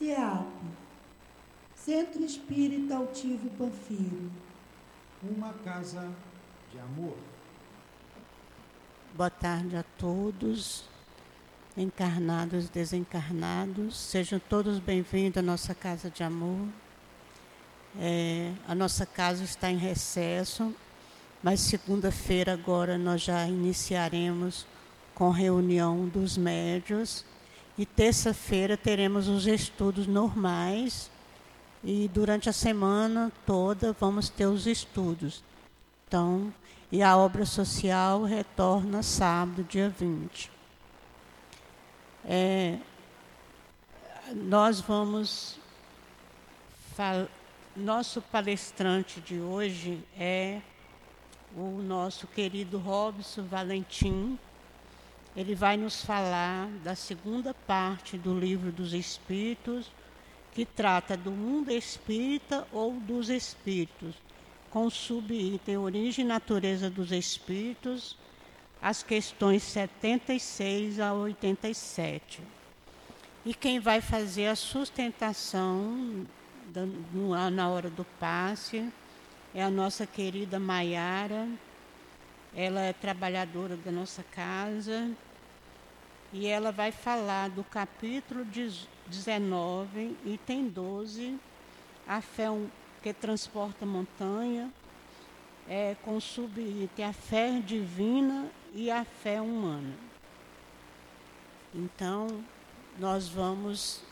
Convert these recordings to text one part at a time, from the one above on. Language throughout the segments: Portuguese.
CEAP, Centro Espírita Altivo Panfiro. Uma casa de amor. Boa tarde a todos, encarnados, desencarnados. Sejam todos bem-vindos à nossa casa de amor. É, a nossa casa está em recesso, mas segunda-feira agora nós já iniciaremos com reunião dos médios e terça-feira teremos os estudos normais e durante a semana toda vamos ter os estudos. Então, e a obra social retorna sábado, dia 20. É, nós vamos. Nosso palestrante de hoje é o nosso querido Robson Valentim. Ele vai nos falar da segunda parte do livro dos Espíritos, que trata do mundo espírita ou dos espíritos com o subitem Origem e Natureza dos Espíritos, as questões 76 a 87. E quem vai fazer a sustentação na hora do passe é a nossa querida Maiara. Ela é trabalhadora da nossa casa e ela vai falar do capítulo 19, item 12, a fé que transporta montanha, é, com subitem a fé divina e a fé humana. Então, nós vamos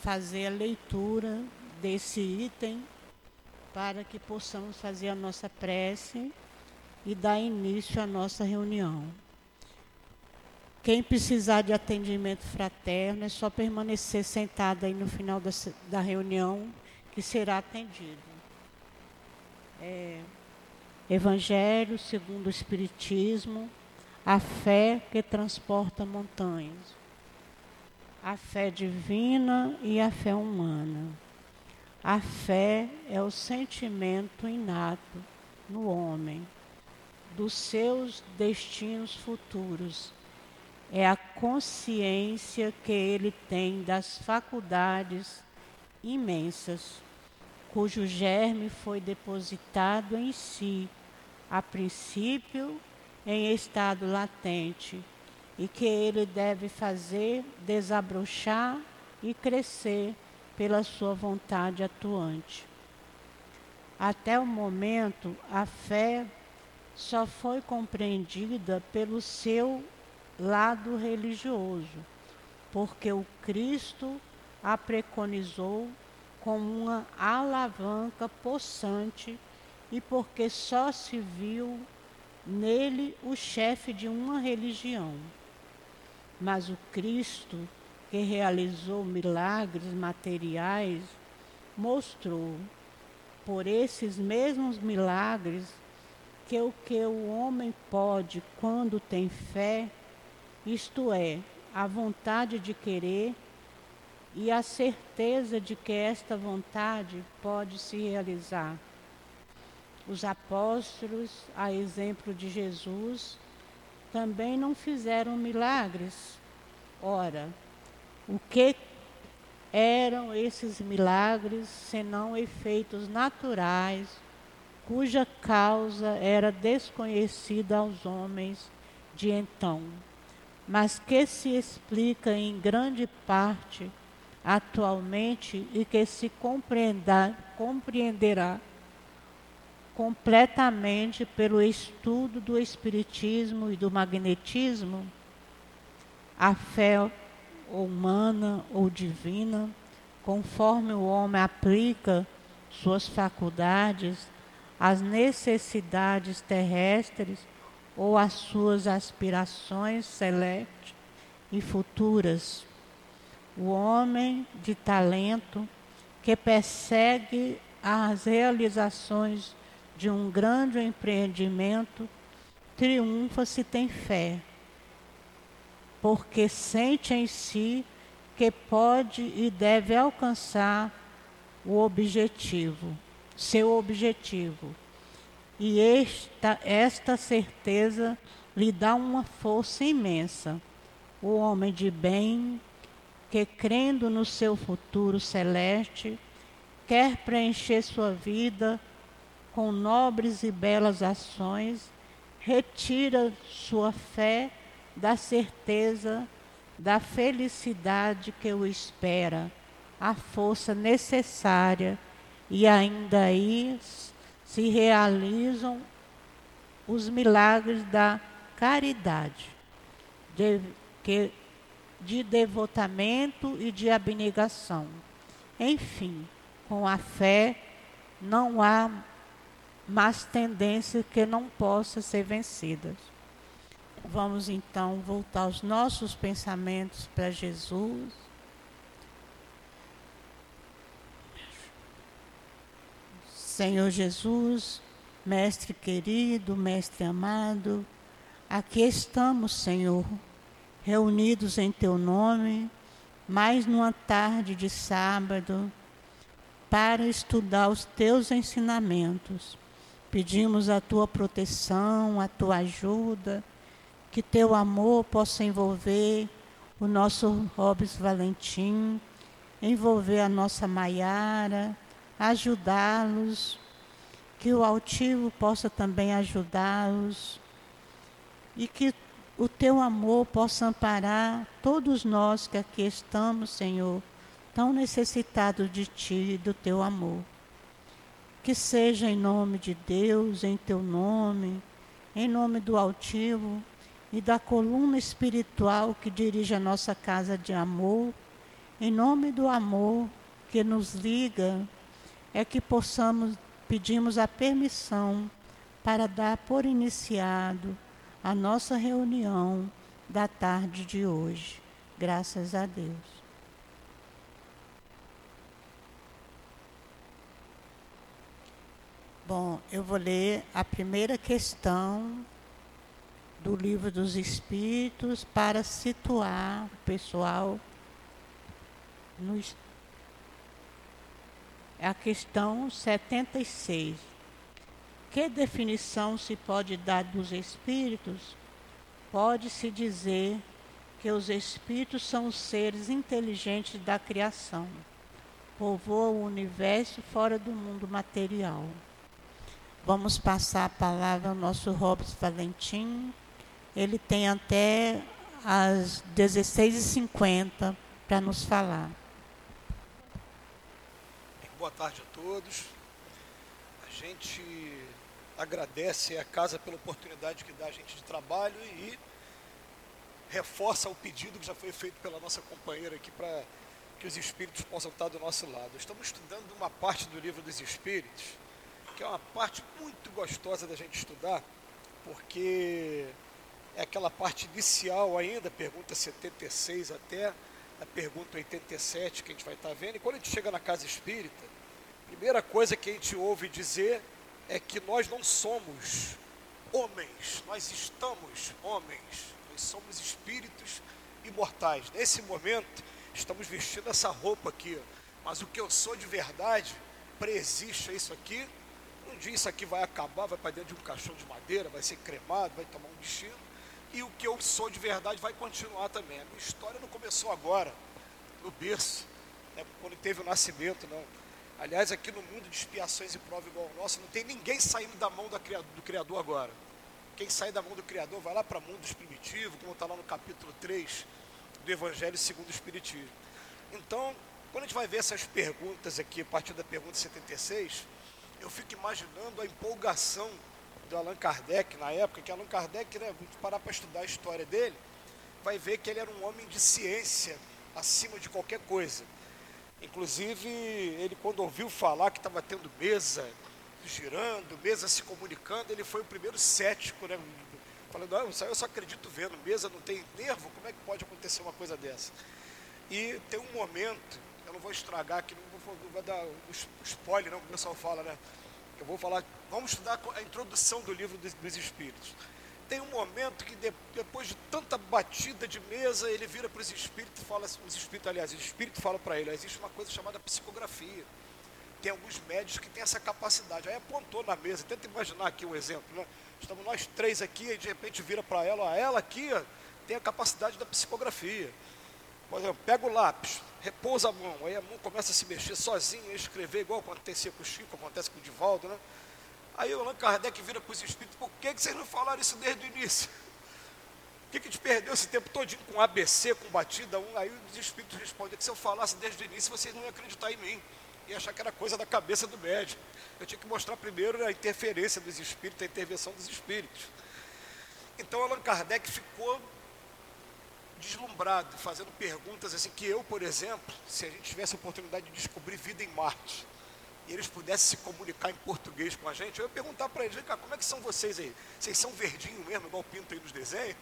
fazer a leitura desse item para que possamos fazer a nossa prece e dar início à nossa reunião. Quem precisar de atendimento fraterno é só permanecer sentado aí no final da, da reunião que será atendido é, Evangelho segundo o Espiritismo, a fé que transporta montanhas, a fé divina e a fé humana. A fé é o sentimento inato no homem dos seus destinos futuros. É a consciência que ele tem das faculdades imensas cujo germe foi depositado em si, a princípio em estado latente, e que ele deve fazer desabrochar e crescer pela sua vontade atuante. Até o momento, a fé só foi compreendida pelo seu lado religioso, porque o Cristo a preconizou como uma alavanca possante e porque só se viu nele o chefe de uma religião. Mas o Cristo, que realizou milagres materiais, mostrou por esses mesmos milagres que o que o homem pode quando tem fé, isto é, a vontade de querer, e a certeza de que esta vontade pode se realizar. Os apóstolos, a exemplo de Jesus, também não fizeram milagres. Ora, o que eram esses milagres senão efeitos naturais, cuja causa era desconhecida aos homens de então, mas que se explica em grande parte atualmente e que se compreenderá completamente pelo estudo do Espiritismo e do magnetismo, a fé humana ou divina, conforme o homem aplica suas faculdades às necessidades terrestres ou às suas aspirações celestes e futuras. O homem de talento que persegue as realizações de um grande empreendimento triunfa se tem fé, porque sente em si que pode e deve alcançar o objetivo, seu objetivo. E esta, esta certeza lhe dá uma força imensa. O homem de bem que, crendo no seu futuro celeste, quer preencher sua vida com nobres e belas ações, retira sua fé da certeza da felicidade que o espera, a força necessária, e ainda aí se realizam os milagres da caridade, de, que, de devotamento e de abnegação. Enfim, com a fé não há mais tendência que não possa ser vencidas. Vamos então voltar os nossos pensamentos para Jesus. Senhor Jesus, Mestre querido, Mestre amado, aqui estamos, Senhor, reunidos em Teu nome, mais numa tarde de sábado, para estudar os Teus ensinamentos. Pedimos a Tua proteção, a Tua ajuda que teu amor possa envolver o nosso Robes Valentim, envolver a nossa Maiara, ajudá-los, que o altivo possa também ajudá-los e que o teu amor possa amparar todos nós que aqui estamos, Senhor, tão necessitados de ti e do teu amor. Que seja em nome de Deus, em teu nome, em nome do altivo, e da coluna espiritual que dirige a nossa casa de amor, em nome do amor que nos liga, é que possamos, pedimos a permissão para dar por iniciado a nossa reunião da tarde de hoje. Graças a Deus. Bom, eu vou ler a primeira questão do livro dos Espíritos para situar o pessoal no, a questão 76. Que definição se pode dar dos espíritos? Pode-se dizer que os espíritos são os seres inteligentes da criação, povoam o universo fora do mundo material. Vamos passar a palavra ao nosso Robson Valentim, ele tem até às 16h50 para nos falar. Boa tarde a todos. A gente agradece a casa pela oportunidade que dá a gente de trabalho e reforça o pedido que já foi feito pela nossa companheira aqui para que os espíritos possam estar do nosso lado. Estamos estudando uma parte do livro dos espíritos, que é uma parte muito gostosa da gente estudar, porque é aquela parte inicial ainda, pergunta 76 até a pergunta 87 que a gente vai estar vendo. E quando a gente chega na casa espírita, a primeira coisa que a gente ouve dizer é que nós não somos homens, nós estamos homens, nós somos espíritos imortais. Nesse momento, estamos vestindo essa roupa aqui, mas o que eu sou de verdade, preexiste isso aqui. Um dia isso aqui vai acabar, vai para dentro de um caixão de madeira, vai ser cremado, vai tomar um destino e o que eu sou de verdade vai continuar também. A minha história não começou agora, no berço, né, quando teve o nascimento, não. Aliás, aqui no mundo de expiações e prova igual ao nosso, não tem ninguém saindo da mão do Criador agora. Quem sai da mão do Criador vai lá para mundos primitivos, como está lá no capítulo 3 do Evangelho segundo o Espiritismo. Então, quando a gente vai ver essas perguntas aqui, a partir da pergunta 76, eu fico imaginando a empolgação do Allan Kardec na época, que Allan Kardec, né, parar para estudar a história dele, vai ver que ele era um homem de ciência acima de qualquer coisa. Inclusive, ele quando ouviu falar que estava tendo mesa girando, mesa se comunicando, ele foi o primeiro cético, né? Falando, ah, eu só acredito vendo, mesa não tem nervo, como é que pode acontecer uma coisa dessa? E tem um momento, eu não vou estragar aqui, não vou, não vou dar o spoiler, não, que o pessoal fala, né? Eu vou falar, vamos estudar a introdução do livro dos, dos Espíritos. Tem um momento que de, depois de tanta batida de mesa, ele vira para os espíritos e fala, os espíritos, aliás, o espírito fala para ele, existe uma coisa chamada psicografia. Tem alguns médios que têm essa capacidade. Aí apontou na mesa, tenta imaginar aqui um exemplo, né? Estamos nós três aqui e de repente vira para ela, ó, ela aqui ó, tem a capacidade da psicografia. Por exemplo, pega o lápis, repousa a mão, aí a mão começa a se mexer sozinha, a escrever igual acontecia com o Chico, acontece com o Divaldo, né? Aí o Allan Kardec vira para os espíritos, por que, que vocês não falaram isso desde o início? Por que, que a gente perdeu esse tempo todinho com ABC, com batida um? Aí os espíritos respondem que se eu falasse desde o início, vocês não iam acreditar em mim. E achar que era coisa da cabeça do médico. Eu tinha que mostrar primeiro a interferência dos espíritos, a intervenção dos espíritos. Então Allan Kardec ficou deslumbrado, fazendo perguntas assim que eu, por exemplo, se a gente tivesse a oportunidade de descobrir vida em Marte, e eles pudessem se comunicar em português com a gente, eu ia perguntar para eles, como é que são vocês aí? Vocês são verdinho mesmo, igual pinto aí nos desenhos?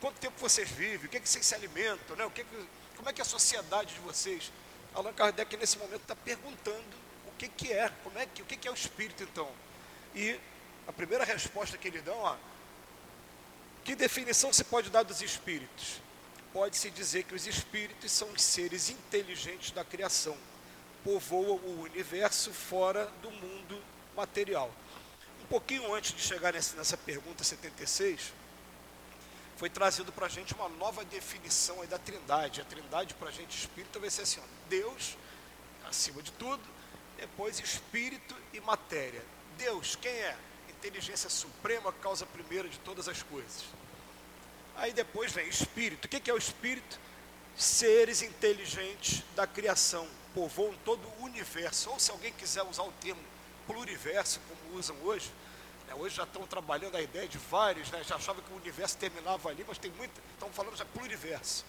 Quanto tempo vocês vivem? O que, é que vocês se alimentam? Né? O que é que, como é que é a sociedade de vocês? Allan Kardec, nesse momento, está perguntando o que, que é, como é que, o que, que é o espírito, então. E a primeira resposta que ele dá, ó, que definição se pode dar dos espíritos? Pode-se dizer que os espíritos são os seres inteligentes da criação, povoam o universo fora do mundo material. Um pouquinho antes de chegar nessa, pergunta 76, foi trazido para a gente uma nova definição aí da trindade. A trindade para a gente espírita vai ser assim, ó, Deus, acima de tudo, depois espírito e matéria. Deus, quem é? Inteligência suprema, causa primeira de todas as coisas. Aí depois vem espírito. O que é o espírito? Seres inteligentes da criação, povoam todo o universo. Ou se alguém quiser usar o termo pluriverso, como usam hoje, né? Hoje já estão trabalhando a ideia de vários, né? já achava que o universo terminava ali, mas tem muita, estão falando já pluriverso.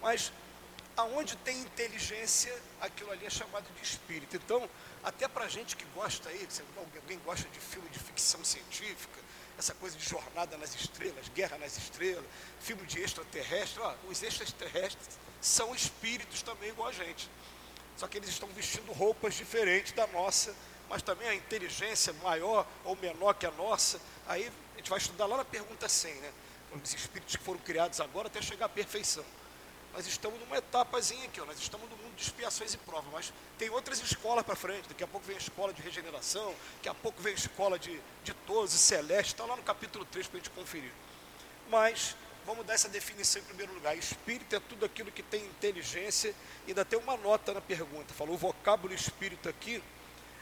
Mas aonde tem inteligência, aquilo ali é chamado de espírito. Então, até para gente que gosta aí, alguém gosta de filme de ficção científica, essa coisa de jornada nas estrelas, guerra nas estrelas, filme de extraterrestre, ó, os extraterrestres são espíritos também igual a gente. Só que eles estão vestindo roupas diferentes da nossa mas também a inteligência maior ou menor que a nossa. Aí a gente vai estudar lá na pergunta 100, né? Os espíritos que foram criados agora até chegar à perfeição. Nós estamos numa etapazinha aqui, ó, nós estamos no mundo de expiações e provas, mas tem outras escolas para frente. Daqui a pouco vem a escola de regeneração, daqui a pouco vem a escola de, de todos e celeste, está lá no capítulo 3 para a gente conferir. Mas vamos dar essa definição em primeiro lugar. Espírito é tudo aquilo que tem inteligência, ainda tem uma nota na pergunta. Falou o vocábulo espírito aqui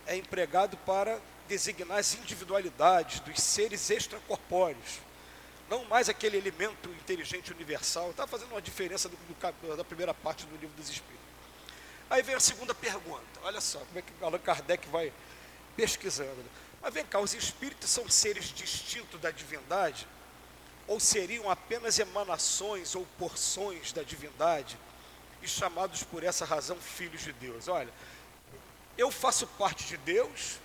é empregado para designar as individualidades dos seres extracorpóreos. Não mais aquele elemento inteligente universal. Está fazendo uma diferença do, do, da primeira parte do livro dos Espíritos. Aí vem a segunda pergunta. Olha só como é que Allan Kardec vai pesquisando. Mas vem cá, os espíritos são seres distintos da divindade? Ou seriam apenas emanações ou porções da divindade? E chamados por essa razão filhos de Deus? Olha, eu faço parte de Deus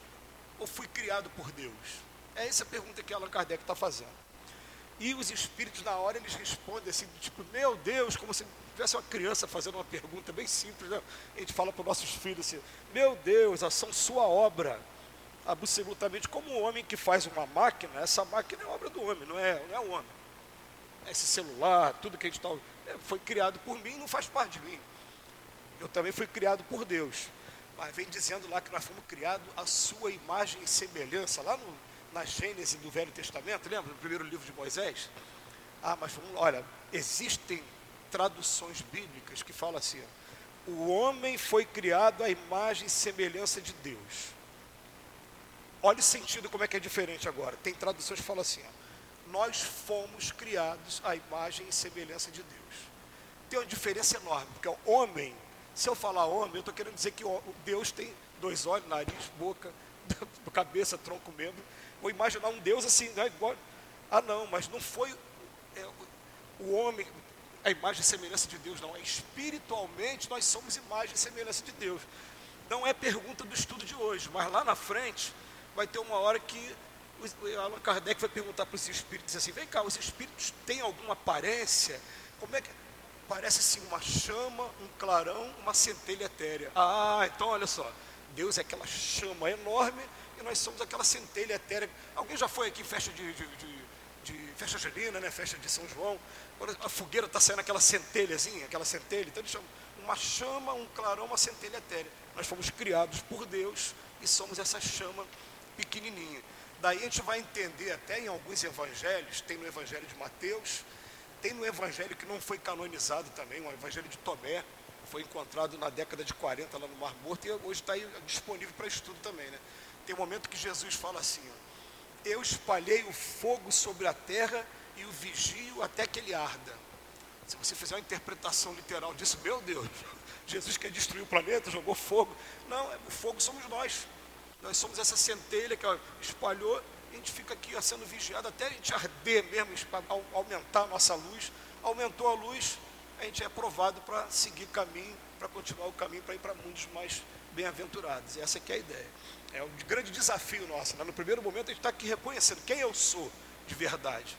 ou fui criado por Deus? É essa a pergunta que Allan Kardec está fazendo. E os espíritos, na hora, eles respondem assim, tipo, meu Deus, como se tivesse uma criança fazendo uma pergunta bem simples. Né? A gente fala para os nossos filhos assim, meu Deus, a são sua obra. Absolutamente, como o homem que faz uma máquina, essa máquina é obra do homem, não é, não é o homem. Esse celular, tudo que a gente está. É, foi criado por mim, não faz parte de mim. Eu também fui criado por Deus mas vem dizendo lá que nós fomos criados à sua imagem e semelhança, lá no, na Gênesis do Velho Testamento, lembra? No primeiro livro de Moisés. Ah, mas vamos, olha, existem traduções bíblicas que falam assim: o homem foi criado à imagem e semelhança de Deus. Olha o sentido como é que é diferente agora. Tem traduções que falam assim: ó, nós fomos criados à imagem e semelhança de Deus. Tem uma diferença enorme, porque o homem se eu falar homem, eu estou querendo dizer que Deus tem dois olhos, nariz, boca, cabeça, tronco, membro. Vou imaginar um Deus assim, né? Igual, ah não, mas não foi é, o homem, a imagem e semelhança de Deus, não. É espiritualmente nós somos imagem e semelhança de Deus. Não é pergunta do estudo de hoje, mas lá na frente vai ter uma hora que o Allan Kardec vai perguntar para os espíritos assim, vem cá, os espíritos têm alguma aparência? Como é que parece assim uma chama, um clarão, uma centelha etérea. Ah, então olha só, Deus é aquela chama enorme e nós somos aquela centelha etérea. Alguém já foi aqui em festa de, de, de, de festa junina, né? Festa de São João. A fogueira está saindo aquela centelhazinha, aquela centelha, então eles chamam uma chama, um clarão, uma centelha etérea. Nós fomos criados por Deus e somos essa chama pequenininha. Daí a gente vai entender até em alguns evangelhos, tem no evangelho de Mateus, Tem no evangelho que não foi canonizado também, o evangelho de Tomé, foi encontrado na década de 40 lá no Mar Morto e hoje está disponível para estudo também. Né? Tem um momento que Jesus fala assim: ó, Eu espalhei o fogo sobre a terra e o vigio até que ele arda. Se você fizer uma interpretação literal disso, meu Deus, Jesus quer destruir o planeta, jogou fogo. Não, o fogo somos nós. Nós somos essa centelha que ó, espalhou, a gente fica aqui ó, sendo vigiado até a gente arder mesmo, aumentar a nossa luz. Aumentou a luz, a gente é aprovado para seguir caminho, para continuar o caminho para ir para mundos mais bem-aventurados. Essa é a ideia. É um grande desafio nosso. Né? No primeiro momento a gente está aqui reconhecendo quem eu sou de verdade.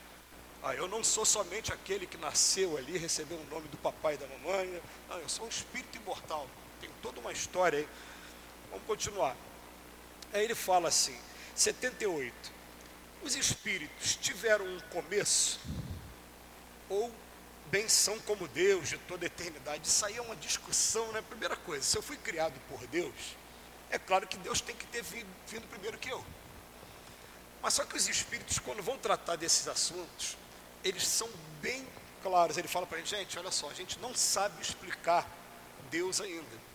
Ah, eu não sou somente aquele que nasceu ali, recebeu o nome do papai e da mamãe. Não, eu sou um espírito imortal. Tem toda uma história aí. Vamos continuar. Aí ele fala assim, 78. Os espíritos tiveram um começo ou bem são como Deus de toda a eternidade. Isso aí é uma discussão, né? Primeira coisa, se eu fui criado por Deus, é claro que Deus tem que ter vindo, vindo primeiro que eu. Mas só que os espíritos, quando vão tratar desses assuntos, eles são bem claros. Ele fala para a gente, gente, olha só, a gente não sabe explicar Deus ainda.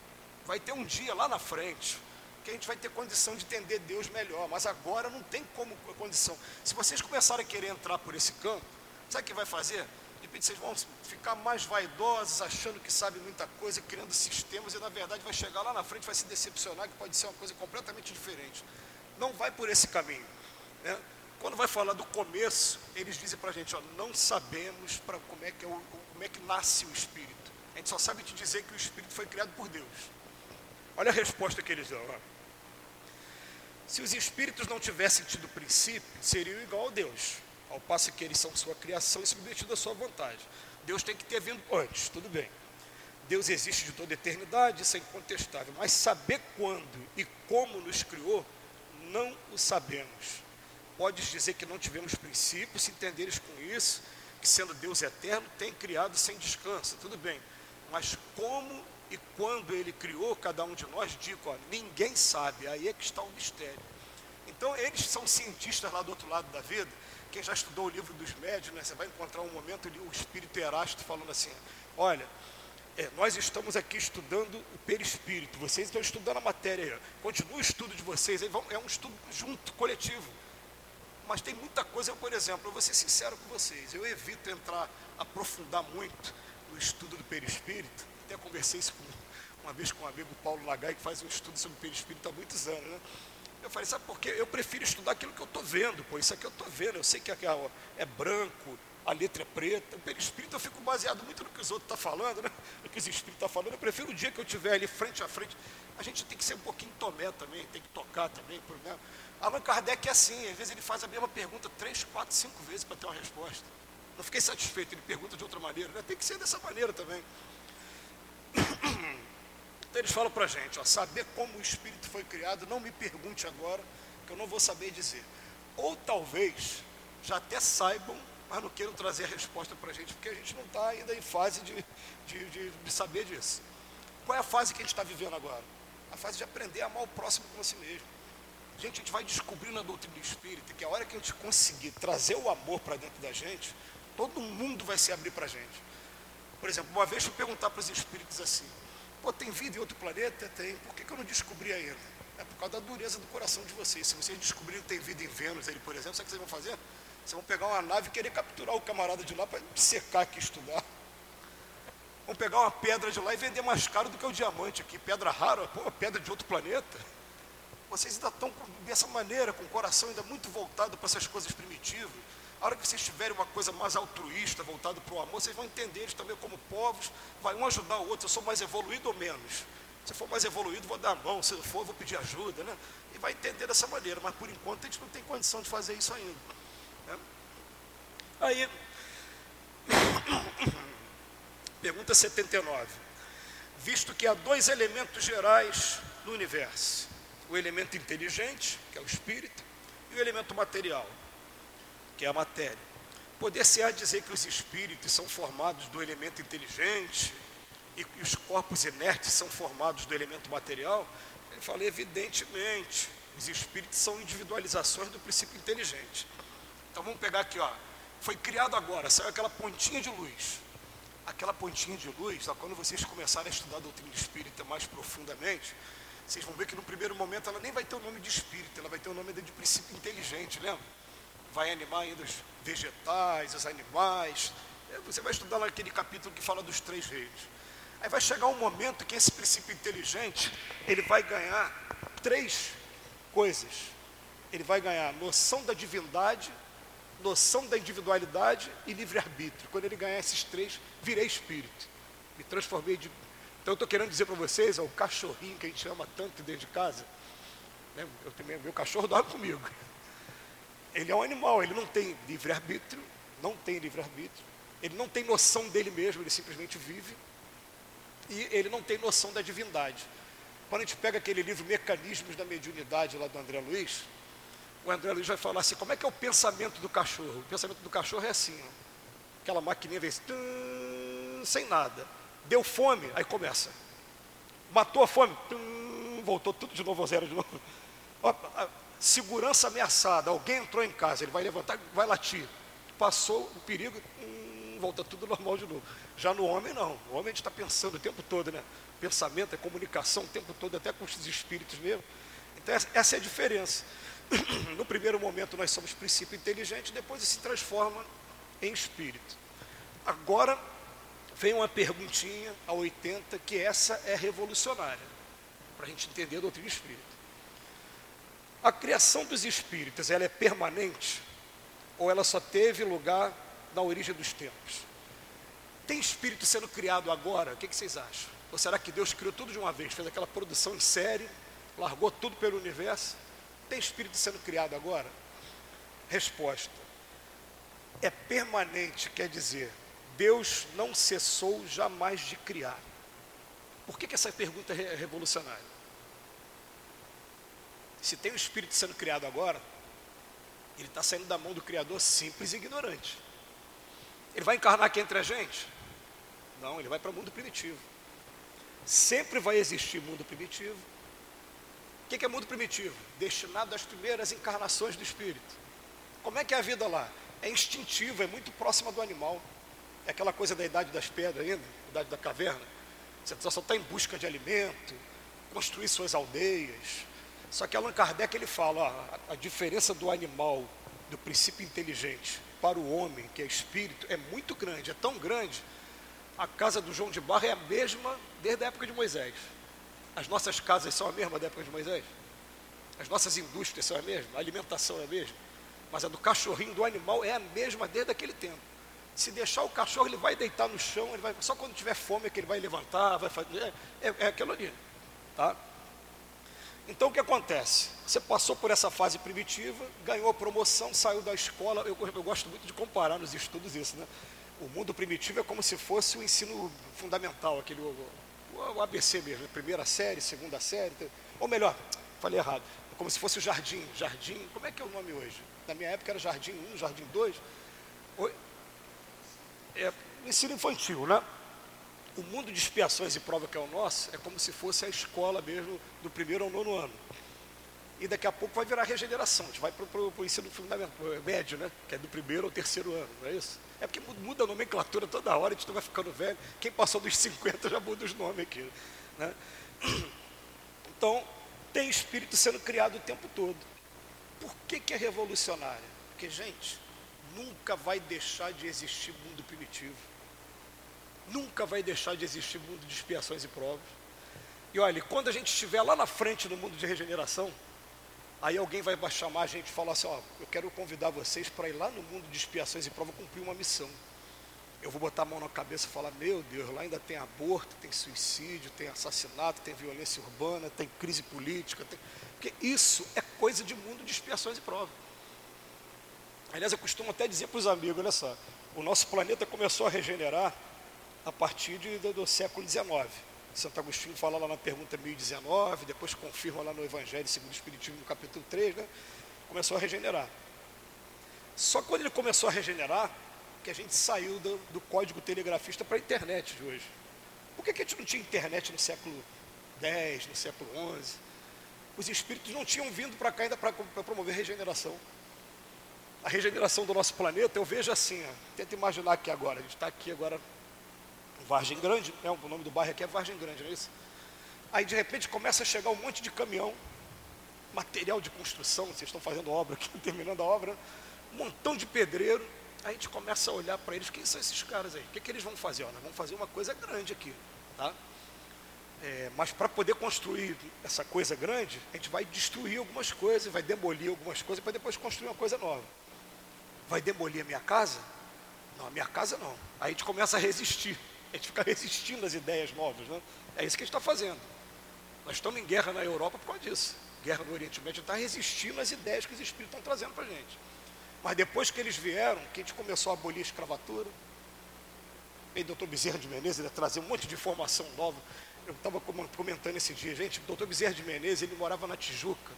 Vai ter um dia lá na frente que a gente vai ter condição de entender Deus melhor, mas agora não tem como condição. Se vocês começarem a querer entrar por esse campo, sabe o que vai fazer? Repente vocês vão ficar mais vaidosos, achando que sabem muita coisa, criando sistemas, e na verdade vai chegar lá na frente, vai se decepcionar, que pode ser uma coisa completamente diferente. Não vai por esse caminho. Né? Quando vai falar do começo, eles dizem para a gente, ó, não sabemos para como, é que é o, como é que nasce o Espírito. A gente só sabe te dizer que o Espírito foi criado por Deus. Olha a resposta que eles dão. Ó. Se os Espíritos não tivessem tido princípio, seriam igual a Deus, ao passo que eles são sua criação e submetidos à sua vontade. Deus tem que ter vindo antes, tudo bem. Deus existe de toda eternidade, isso é incontestável. Mas saber quando e como nos criou, não o sabemos podes dizer que não tivemos princípios, se entenderes com isso, que sendo Deus eterno, tem criado sem descanso, tudo bem. Mas como e quando ele criou cada um de nós, digo, ó, ninguém sabe, aí é que está o mistério. Então, eles são cientistas lá do outro lado da vida. Quem já estudou o livro dos médios, né, você vai encontrar um momento ali o espírito Erasto falando assim: olha, é, nós estamos aqui estudando o perispírito, vocês estão estudando a matéria, continua o estudo de vocês, é um estudo junto, coletivo. Mas tem muita coisa, eu, por exemplo, eu vou ser sincero com vocês, eu evito entrar, aprofundar muito no estudo do perispírito. Até conversei isso com, uma vez com um amigo Paulo Lagai, que faz um estudo sobre o perispírito há muitos anos. Né? Eu falei, sabe por quê? Eu prefiro estudar aquilo que eu estou vendo, pô, isso aqui eu estou vendo, eu sei que é branco, a letra é preta. O perispírito eu fico baseado muito no que os outros estão tá falando, né? no que os espíritos estão tá falando. Eu prefiro o dia que eu estiver ali frente a frente. A gente tem que ser um pouquinho tomé também, tem que tocar também. Por, né? Allan Kardec é assim, às vezes ele faz a mesma pergunta três, quatro, cinco vezes para ter uma resposta. Não fiquei satisfeito, ele pergunta de outra maneira, né? tem que ser dessa maneira também. Então eles falam para a gente, ó, saber como o espírito foi criado, não me pergunte agora, que eu não vou saber dizer. Ou talvez já até saibam, mas não queiram trazer a resposta para a gente, porque a gente não está ainda em fase de, de, de, de saber disso. Qual é a fase que a gente está vivendo agora? A fase de aprender a amar o próximo como a si mesmo. Gente, a gente vai descobrir na doutrina espírita que a hora que a gente conseguir trazer o amor para dentro da gente, todo mundo vai se abrir para a gente. Por exemplo, uma vez eu perguntar para os espíritos assim, pô, tem vida em outro planeta? Tem. Por que, que eu não descobri ainda? É por causa da dureza do coração de vocês. Se vocês descobrirem que tem vida em Vênus, aí, por exemplo, sabe o que vocês vão fazer? Vocês vão pegar uma nave e querer capturar o camarada de lá para secar aqui estudar. Vão pegar uma pedra de lá e vender mais caro do que o diamante aqui. Pedra rara, pô, pedra de outro planeta. Vocês ainda estão dessa maneira, com o coração ainda muito voltado para essas coisas primitivas. A hora que vocês tiverem uma coisa mais altruísta, voltado para o amor, vocês vão entender eles também como povos, vai um ajudar o outro. Eu sou mais evoluído ou menos? Se for mais evoluído, vou dar a mão, se for, vou pedir ajuda, né? E vai entender dessa maneira, mas por enquanto a gente não tem condição de fazer isso ainda. Né? Aí, pergunta 79. Visto que há dois elementos gerais no universo, o elemento inteligente, que é o espírito, e o elemento material, que é a matéria. Poder-se-á dizer que os espíritos são formados do elemento inteligente e os corpos inertes são formados do elemento material? Ele fala, evidentemente, os espíritos são individualizações do princípio inteligente. Então vamos pegar aqui, ó, foi criado agora, saiu aquela pontinha de luz. Aquela pontinha de luz, quando vocês começarem a estudar a doutrina espírita mais profundamente, vocês vão ver que no primeiro momento ela nem vai ter o nome de espírito, ela vai ter o nome de princípio inteligente, lembra? Vai animar ainda os vegetais, os animais. É, você vai estudar naquele capítulo que fala dos três reis. Aí vai chegar um momento que esse princípio inteligente, ele vai ganhar três coisas. Ele vai ganhar noção da divindade, noção da individualidade e livre-arbítrio. Quando ele ganhar esses três, virei espírito. Me transformei de. Então eu estou querendo dizer para vocês, ó, o cachorrinho que a gente ama tanto dentro de casa, né, eu também, meu cachorro dorme comigo. Ele é um animal, ele não tem livre-arbítrio, não tem livre-arbítrio, ele não tem noção dele mesmo, ele simplesmente vive, e ele não tem noção da divindade. Quando a gente pega aquele livro Mecanismos da Mediunidade lá do André Luiz, o André Luiz vai falar assim, como é que é o pensamento do cachorro? O pensamento do cachorro é assim, ó. aquela maquininha vem tum, sem nada. Deu fome, aí começa. Matou a fome, tum, voltou tudo de novo ao zero de novo. Segurança ameaçada, alguém entrou em casa, ele vai levantar, vai latir. Passou o perigo, hum, volta tudo normal de novo. Já no homem não, o homem a gente está pensando o tempo todo, né? Pensamento é comunicação o tempo todo, até com os espíritos mesmo. Então essa é a diferença. no primeiro momento nós somos princípio inteligente, depois se transforma em espírito. Agora vem uma perguntinha a 80, que essa é revolucionária, para a gente entender a doutrina espírita. A criação dos espíritos, ela é permanente ou ela só teve lugar na origem dos tempos? Tem espírito sendo criado agora? O que, que vocês acham? Ou será que Deus criou tudo de uma vez, fez aquela produção em série, largou tudo pelo universo tem espírito sendo criado agora? Resposta: é permanente, quer dizer, Deus não cessou jamais de criar. Por que, que essa pergunta é revolucionária? Se tem o espírito sendo criado agora, ele está saindo da mão do Criador simples e ignorante. Ele vai encarnar aqui entre a gente? Não, ele vai para o mundo primitivo. Sempre vai existir mundo primitivo, o que é mundo primitivo? Destinado às primeiras encarnações do espírito. Como é que é a vida lá? É instintiva, é muito próxima do animal. É aquela coisa da idade das pedras ainda, idade da caverna. Você só está em busca de alimento, construir suas aldeias. Só que Allan Kardec ele fala, a diferença do animal, do princípio inteligente, para o homem, que é espírito, é muito grande, é tão grande. A casa do João de Barra é a mesma desde a época de Moisés. As nossas casas são a mesma da época de Moisés? As nossas indústrias são a mesma? A alimentação é a mesma? Mas a do cachorrinho, do animal, é a mesma desde aquele tempo. Se deixar o cachorro, ele vai deitar no chão, ele vai, só quando tiver fome é que ele vai levantar, vai fazer. É, é, é aquilo ali. Tá? Então o que acontece? Você passou por essa fase primitiva, ganhou a promoção, saiu da escola. Eu, eu gosto muito de comparar nos estudos isso, né? O mundo primitivo é como se fosse o ensino fundamental, aquele o ABC mesmo, primeira série, segunda série, ou melhor, falei errado, como se fosse o jardim, jardim, como é que é o nome hoje? Na minha época era jardim 1, jardim 2, é ensino infantil, né? O mundo de expiações e prova que é o nosso é como se fosse a escola mesmo do primeiro ao nono ano. E daqui a pouco vai virar regeneração, a gente vai para o ensino fundamental, médio, né? Que é do primeiro ao terceiro ano, não é isso? É porque muda a nomenclatura toda hora, a gente vai ficando velho. Quem passou dos 50 já muda os nomes aqui. Né? Então, tem espírito sendo criado o tempo todo. Por que, que é revolucionário? Porque, gente, nunca vai deixar de existir mundo primitivo. Nunca vai deixar de existir mundo de expiações e provas. E olha, quando a gente estiver lá na frente no mundo de regeneração, Aí alguém vai chamar a gente e falar assim, ó, eu quero convidar vocês para ir lá no mundo de expiações e prova cumprir uma missão. Eu vou botar a mão na cabeça e falar, meu Deus, lá ainda tem aborto, tem suicídio, tem assassinato, tem violência urbana, tem crise política, tem... porque isso é coisa de mundo de expiações e provas. Aliás, eu costumo até dizer para os amigos, olha só, o nosso planeta começou a regenerar a partir de, do, do século XIX. Santo Agostinho fala lá na pergunta 1019, depois confirma lá no Evangelho segundo o Espiritismo, no capítulo 3, né? começou a regenerar. Só quando ele começou a regenerar, que a gente saiu do, do código telegrafista para a internet de hoje. Por que, que a gente não tinha internet no século X, no século XI? Os espíritos não tinham vindo para cá ainda para promover regeneração. a regeneração do nosso planeta, eu vejo assim, ó, tenta imaginar aqui agora, a gente está aqui agora Vargem Grande, né, o nome do bairro aqui é Vargem Grande, não é isso? Aí de repente começa a chegar um monte de caminhão, material de construção, vocês estão fazendo obra aqui, terminando a obra, um montão de pedreiro, aí a gente começa a olhar para eles, quem são esses caras aí? O que, que eles vão fazer? Ó, vamos fazer uma coisa grande aqui, tá? É, mas para poder construir essa coisa grande, a gente vai destruir algumas coisas, vai demolir algumas coisas para depois construir uma coisa nova. Vai demolir a minha casa? Não, a minha casa não. Aí a gente começa a resistir. A gente fica resistindo às ideias novas. Né? É isso que a gente está fazendo. Nós estamos em guerra na Europa por causa disso. Guerra no Oriente Médio está resistindo às ideias que os espíritos estão trazendo para a gente. Mas depois que eles vieram, que a gente começou a abolir a escravatura, e o doutor Bezerra de Menezes ia trazer um monte de informação nova. Eu estava comentando esse dia, gente, doutor Bezerra de Menezes, ele morava na Tijuca.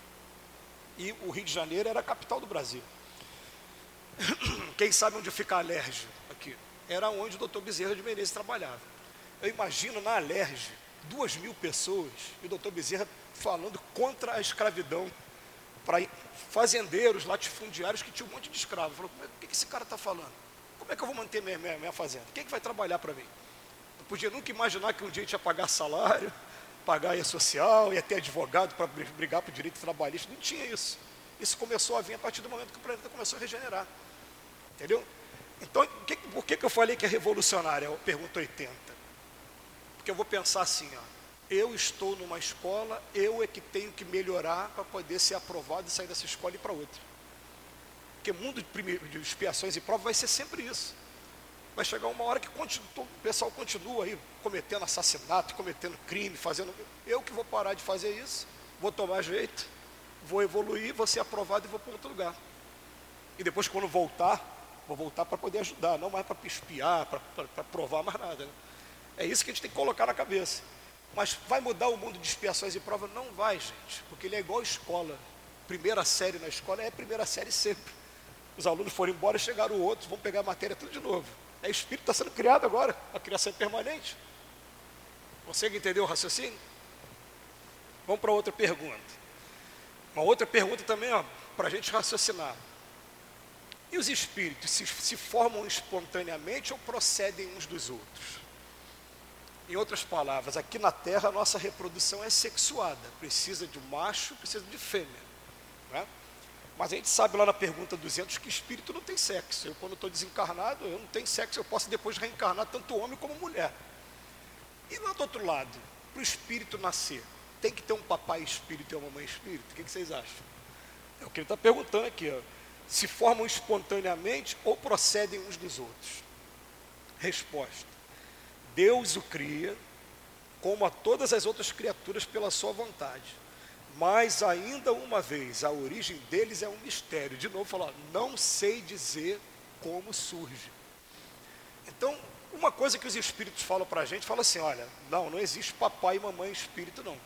E o Rio de Janeiro era a capital do Brasil. Quem sabe onde fica a? Era onde o doutor Bezerra de Menezes trabalhava. Eu imagino na Alerj, duas mil pessoas, e o doutor Bezerra falando contra a escravidão para fazendeiros, latifundiários que tinham um monte de escravos. Falou, o que esse cara está falando? Como é que eu vou manter minha, minha, minha fazenda? Quem é que vai trabalhar para mim? podia nunca imaginar que um dia a gente ia pagar salário, pagar a social, ia ter advogado para brigar por direito trabalhista. Não tinha isso. Isso começou a vir a partir do momento que o planeta começou a regenerar. Entendeu? Então, que, por que, que eu falei que é revolucionária? Eu pergunto 80. Porque eu vou pensar assim, ó, eu estou numa escola, eu é que tenho que melhorar para poder ser aprovado e sair dessa escola e ir para outra. Porque mundo de, de expiações e provas vai ser sempre isso. Vai chegar uma hora que o pessoal continua aí cometendo assassinato, cometendo crime, fazendo. Eu que vou parar de fazer isso, vou tomar jeito, vou evoluir, vou ser aprovado e vou para outro lugar. E depois, quando voltar, vou voltar para poder ajudar, não mais para espiar, para provar mais nada. Né? É isso que a gente tem que colocar na cabeça. Mas vai mudar o mundo de expiações e provas? Não vai, gente, porque ele é igual escola. Primeira série na escola é primeira série sempre. Os alunos foram embora, chegaram outros, vão pegar a matéria tudo de novo. É espírito está sendo criado agora, a criação é permanente. Consegue entender o raciocínio? Vamos para outra pergunta. Uma outra pergunta também, para a gente raciocinar. E os espíritos se, se formam espontaneamente ou procedem uns dos outros? Em outras palavras, aqui na Terra a nossa reprodução é sexuada, precisa de um macho, precisa de fêmea. Não é? Mas a gente sabe lá na pergunta 200 que espírito não tem sexo. Eu, quando estou desencarnado, eu não tenho sexo, eu posso depois reencarnar tanto homem como mulher. E lá do outro lado, para o espírito nascer, tem que ter um papai espírito e uma mamãe espírito? O que, que vocês acham? É o que ele está perguntando aqui. Ó. Se formam espontaneamente ou procedem uns dos outros? Resposta: Deus o cria, como a todas as outras criaturas, pela sua vontade mas ainda uma vez, a origem deles é um mistério. De novo, falar, não sei dizer como surge. Então, uma coisa que os espíritos falam para a gente, fala assim, olha, não, não existe papai e mamãe espírito, não.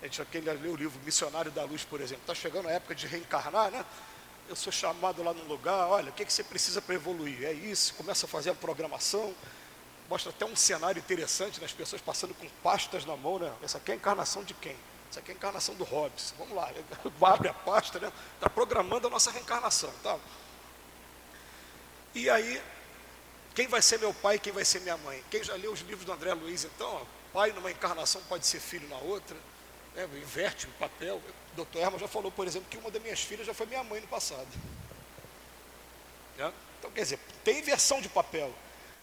A gente aquele leu o livro Missionário da Luz, por exemplo, está chegando a época de reencarnar, né? Eu sou chamado lá num lugar, olha, o que, que você precisa para evoluir? É isso, começa a fazer a programação, mostra até um cenário interessante, né? as pessoas passando com pastas na mão, né? Essa aqui é a encarnação de quem? Isso aqui é a encarnação do Hobbes. Vamos lá, abre a pasta, né? Está programando a nossa reencarnação. Tá? E aí, quem vai ser meu pai e quem vai ser minha mãe? Quem já leu os livros do André Luiz, então, ó, pai numa encarnação pode ser filho na outra, né? inverte o papel. O doutor Herman já falou, por exemplo, que uma das minhas filhas já foi minha mãe no passado. Né? Então, quer dizer, tem inversão de papel.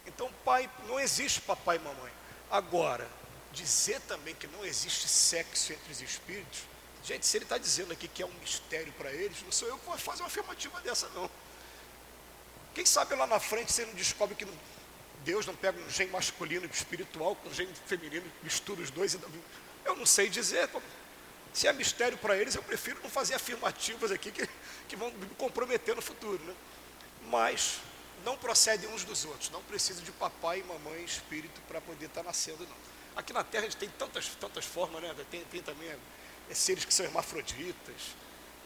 Então, pai, não existe papai e mamãe. Agora, dizer também que não existe sexo entre os espíritos, gente, se ele está dizendo aqui que é um mistério para eles, não sou eu que vou fazer uma afirmativa dessa, não. Quem sabe lá na frente você não descobre que Deus não pega um gene masculino e espiritual com um gene feminino, mistura os dois. Eu não sei dizer. Se é mistério para eles, eu prefiro não fazer afirmativas aqui que, que vão me comprometer no futuro. Né? Mas não procedem uns dos outros. Não precisa de papai, mamãe, espírito para poder estar tá nascendo, não. Aqui na Terra a gente tem tantas, tantas formas, né? Tem, tem também é, seres que são hermafroditas,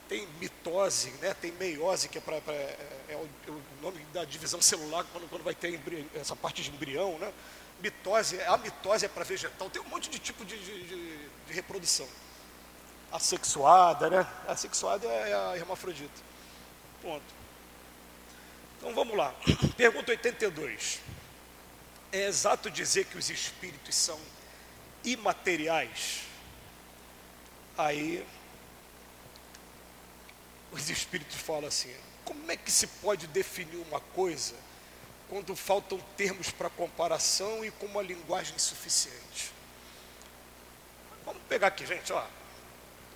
tem mitose, né? tem meiose, que é, pra, pra é, é, o, o, nome da divisão celular, quando, quando vai ter essa parte de embrião, né? Mitose, a mitose é para vegetal, tem um monte de tipo de, de, de, de reprodução. Assexuada, né? A sexuada é a hermafrodita. Ponto. Então vamos lá. Pergunta 82. É exato dizer que os espíritos são imateriais? Aí os espíritos falam assim: como é que se pode definir uma coisa quando faltam termos para comparação e com uma linguagem insuficiente? Vamos pegar aqui, gente, ó.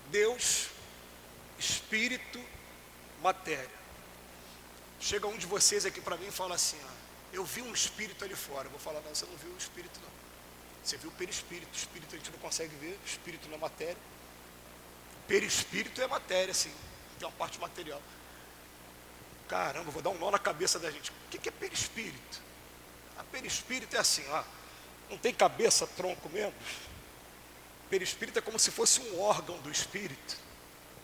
Deus, espírito, matéria. Chega um de vocês aqui para mim e fala assim: ó, eu vi um espírito ali fora. Eu vou falar, não, você não viu o espírito, não. Você viu o perispírito. O espírito a gente não consegue ver, o espírito não é matéria. O perispírito é matéria, sim. Tem uma parte material. Caramba, vou dar um nó na cabeça da gente. O que é perispírito? A perispírito é assim, ó. Não tem cabeça, tronco, membros. Perispírito é como se fosse um órgão do espírito.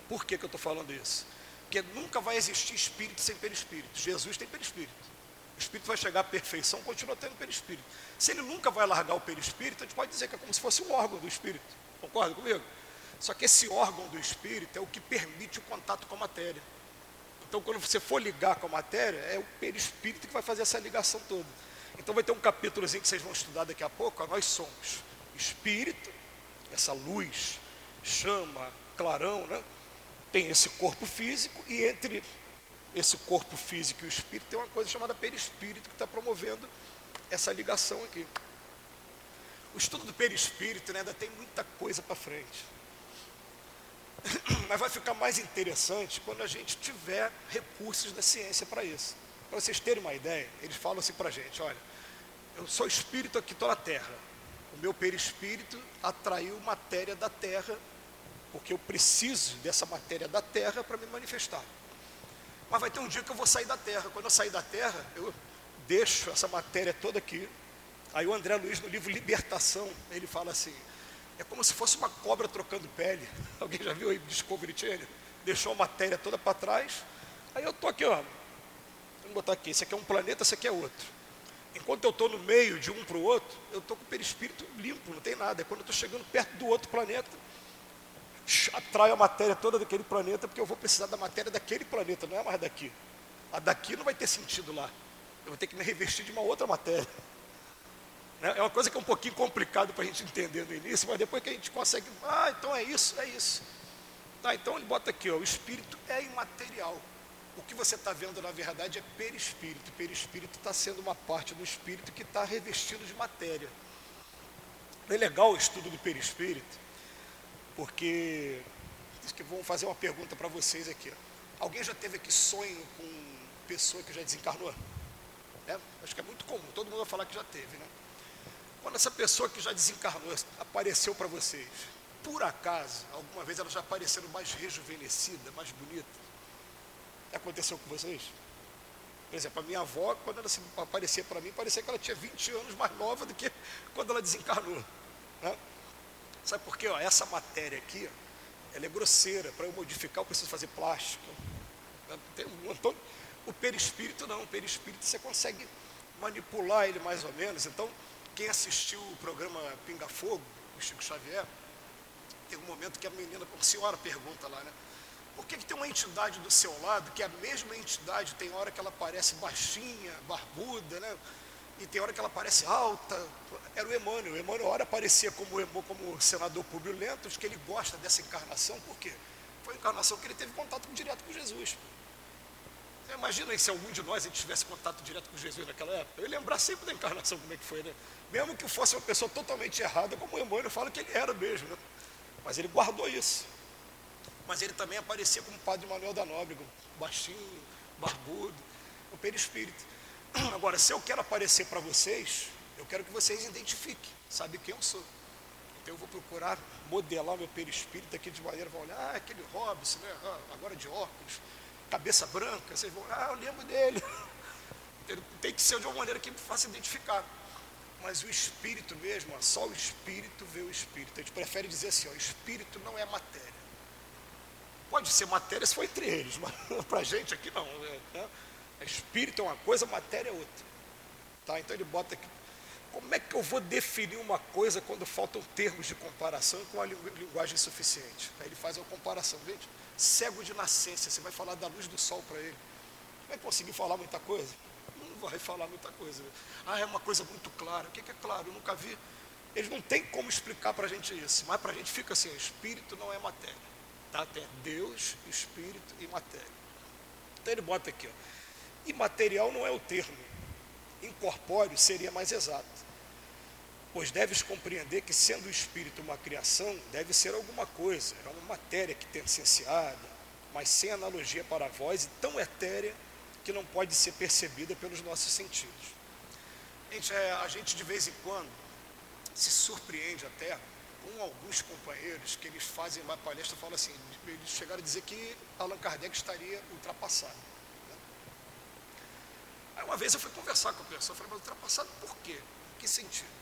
Por que, que eu estou falando isso? Porque nunca vai existir espírito sem perispírito. Jesus tem perispírito. O espírito vai chegar à perfeição, continua tendo perispírito. Se ele nunca vai largar o perispírito, a gente pode dizer que é como se fosse um órgão do espírito. Concorda comigo? Só que esse órgão do espírito é o que permite o contato com a matéria. Então, quando você for ligar com a matéria, é o perispírito que vai fazer essa ligação toda. Então, vai ter um capítulozinho que vocês vão estudar daqui a pouco. Ó, nós somos espírito, essa luz, chama, clarão, né? tem esse corpo físico e entre esse corpo físico e o espírito tem uma coisa chamada perispírito que está promovendo essa ligação aqui. O estudo do perispírito né, ainda tem muita coisa para frente. Mas vai ficar mais interessante quando a gente tiver recursos da ciência para isso. Para vocês terem uma ideia, eles falam assim para a gente, olha, eu sou espírito aqui, estou na Terra. O meu perispírito atraiu matéria da Terra porque eu preciso dessa matéria da terra para me manifestar. Mas vai ter um dia que eu vou sair da terra. Quando eu sair da terra, eu deixo essa matéria toda aqui. Aí o André Luiz, no livro Libertação, ele fala assim: é como se fosse uma cobra trocando pele. Alguém já viu aí Discovery Channel? Deixou a matéria toda para trás. Aí eu estou aqui, ó. Vamos botar aqui: esse aqui é um planeta, esse aqui é outro. Enquanto eu estou no meio de um para o outro, eu estou com o perispírito limpo, não tem nada. É quando eu estou chegando perto do outro planeta, atrai a matéria toda daquele planeta, porque eu vou precisar da matéria daquele planeta, não é mais daqui. A daqui não vai ter sentido lá. Eu vou ter que me revestir de uma outra matéria. Né? É uma coisa que é um pouquinho complicado para a gente entender no início, mas depois que a gente consegue, ah, então é isso, é isso. Tá, então ele bota aqui, ó, o espírito é imaterial. O que você está vendo, na verdade, é perispírito. Perispírito está sendo uma parte do espírito que está revestido de matéria. É legal o estudo do perispírito, porque diz que vão fazer uma pergunta para vocês aqui. Alguém já teve aqui sonho com pessoa que já desencarnou? É, acho que é muito comum, todo mundo vai falar que já teve, né? Quando essa pessoa que já desencarnou apareceu para vocês, por acaso, alguma vez ela já apareceu mais rejuvenescida, mais bonita? Aconteceu com vocês? Por exemplo, a minha avó, quando ela aparecia para mim, parecia que ela tinha 20 anos mais nova do que quando ela desencarnou. Né? Sabe por quê? Ó, essa matéria aqui, ela é grosseira. Para eu modificar, eu preciso fazer plástico. Tem um montão. O perispírito não. O perispírito você consegue manipular ele mais ou menos. Então, quem assistiu o programa Pinga Fogo, o Chico Xavier, tem um momento que a menina, a senhora pergunta lá, né? Por que, que tem uma entidade do seu lado, que é a mesma entidade, tem hora que ela parece baixinha, barbuda, né? e tem hora que ela parece alta. Era o Emmanuel. O Emmanuel, hora aparecia como, como senador Publio Lentos, que ele gosta dessa encarnação, por quê? Foi a encarnação que ele teve contato direto com Jesus. Você imagina se algum de nós tivesse contato direto com Jesus naquela época. Eu lembrar sempre da encarnação, como é que foi, né? Mesmo que fosse uma pessoa totalmente errada, como o Emmanuel fala que ele era mesmo, né? Mas ele guardou isso. Mas ele também aparecia como Padre Manuel da Nóbrega, baixinho, barbudo, o perispírito. Agora, se eu quero aparecer para vocês, eu quero que vocês identifiquem, sabe quem eu sou. Então eu vou procurar modelar meu perispírito aqui de maneira, vão olhar, ah, aquele Robson, né? Ah, agora de óculos, cabeça branca, vocês vão, ah, eu lembro dele. Tem que ser de uma maneira que me faça identificar. Mas o espírito mesmo, só o espírito vê o espírito. A gente prefere dizer assim, ó, o espírito não é matéria. Pode ser matéria se for entre eles, mas para a gente aqui não. Né? Espírito é uma coisa, matéria é outra. Tá? Então ele bota aqui. Como é que eu vou definir uma coisa quando faltam termos de comparação com uma linguagem suficiente? Aí ele faz uma comparação, gente. Cego de nascença, você vai falar da luz do sol para ele. vai conseguir falar muita coisa? Não vai falar muita coisa. Ah, é uma coisa muito clara. O que é claro? Eu nunca vi. Eles não têm como explicar para a gente isso, mas para a gente fica assim: espírito não é matéria. Tá? Tem Deus, espírito e matéria. Então ele bota aqui, ó. Imaterial não é o termo. Incorpóreo seria mais exato. Pois deves compreender que, sendo o espírito uma criação, deve ser alguma coisa, é uma matéria que tem essenciada, mas sem analogia para voz e tão etérea que não pode ser percebida pelos nossos sentidos. Gente, é, a gente de vez em quando se surpreende até com alguns companheiros que eles fazem uma palestra falam assim, eles chegaram a dizer que Allan Kardec estaria ultrapassado. Né? Aí uma vez eu fui conversar com a pessoa, falei, mas ultrapassado por quê? Em que sentido?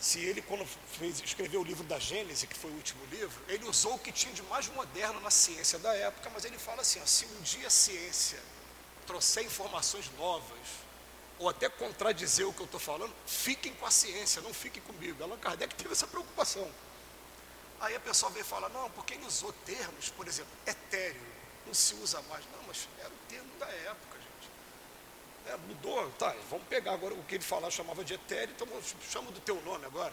Se ele, quando fez, escreveu o livro da Gênese, que foi o último livro, ele usou o que tinha de mais moderno na ciência da época, mas ele fala assim, ó, se um dia a ciência trouxer informações novas, ou até contradizer o que eu estou falando, fiquem com a ciência, não fiquem comigo. Allan Kardec teve essa preocupação. Aí a pessoa veio falar, não, porque ele usou termos, por exemplo, etéreo, não se usa mais. Não, mas era o termo da época, gente. É, mudou, tá, vamos pegar agora o que ele falava, chamava de etéreo, então chama do teu nome agora.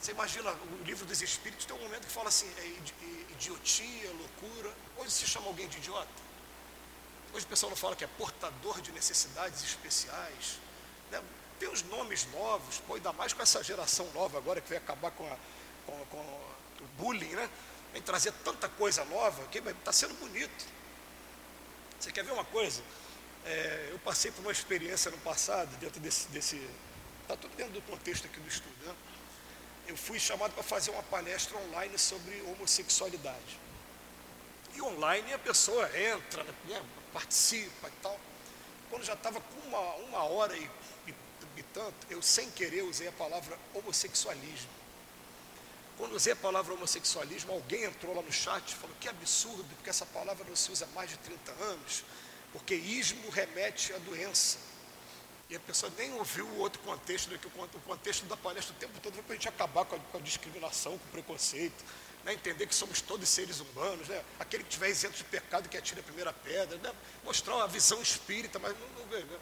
Você imagina, o livro dos Espíritos tem um momento que fala assim, é idiotia, loucura. Hoje se chama alguém de idiota. Hoje o pessoal não fala que é portador de necessidades especiais. Né? Tem os nomes novos, pô, ainda mais com essa geração nova agora que vai acabar com, a, com, com o bullying, né? Vem trazer tanta coisa nova que está sendo bonito. Você quer ver uma coisa? É, eu passei por uma experiência no passado, dentro desse. Está tudo dentro do contexto aqui do estudo. Né? Eu fui chamado para fazer uma palestra online sobre homossexualidade. E online a pessoa entra, né, participa e tal. Quando já estava com uma, uma hora e, e, e tanto, eu sem querer usei a palavra homossexualismo. Quando usei a palavra homossexualismo, alguém entrou lá no chat e falou que absurdo, porque essa palavra não se usa há mais de 30 anos, porque ismo remete à doença. E a pessoa nem ouviu o outro contexto, né, que o contexto da palestra o tempo todo para a gente acabar com a, com a discriminação, com o preconceito, né, entender que somos todos seres humanos, né, aquele que tiver isento de pecado que atire a primeira pedra, né, mostrar uma visão espírita, mas não, não né.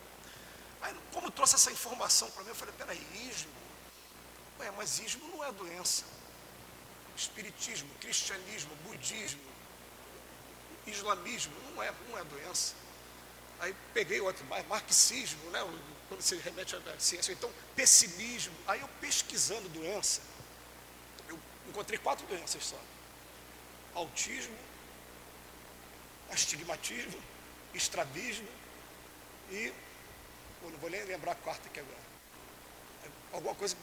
Aí, como trouxe essa informação para mim, eu falei, peraí, ismo? Ué, mas ismo não é doença. Espiritismo, cristianismo, budismo, islamismo, não é, não é doença. Aí peguei outro, marxismo, né, quando se remete à ciência, então pessimismo. Aí eu pesquisando doença, Encontrei quatro doenças só: autismo, astigmatismo, estrabismo e. Eu não vou nem lembrar a quarta aqui agora. Alguma coisa.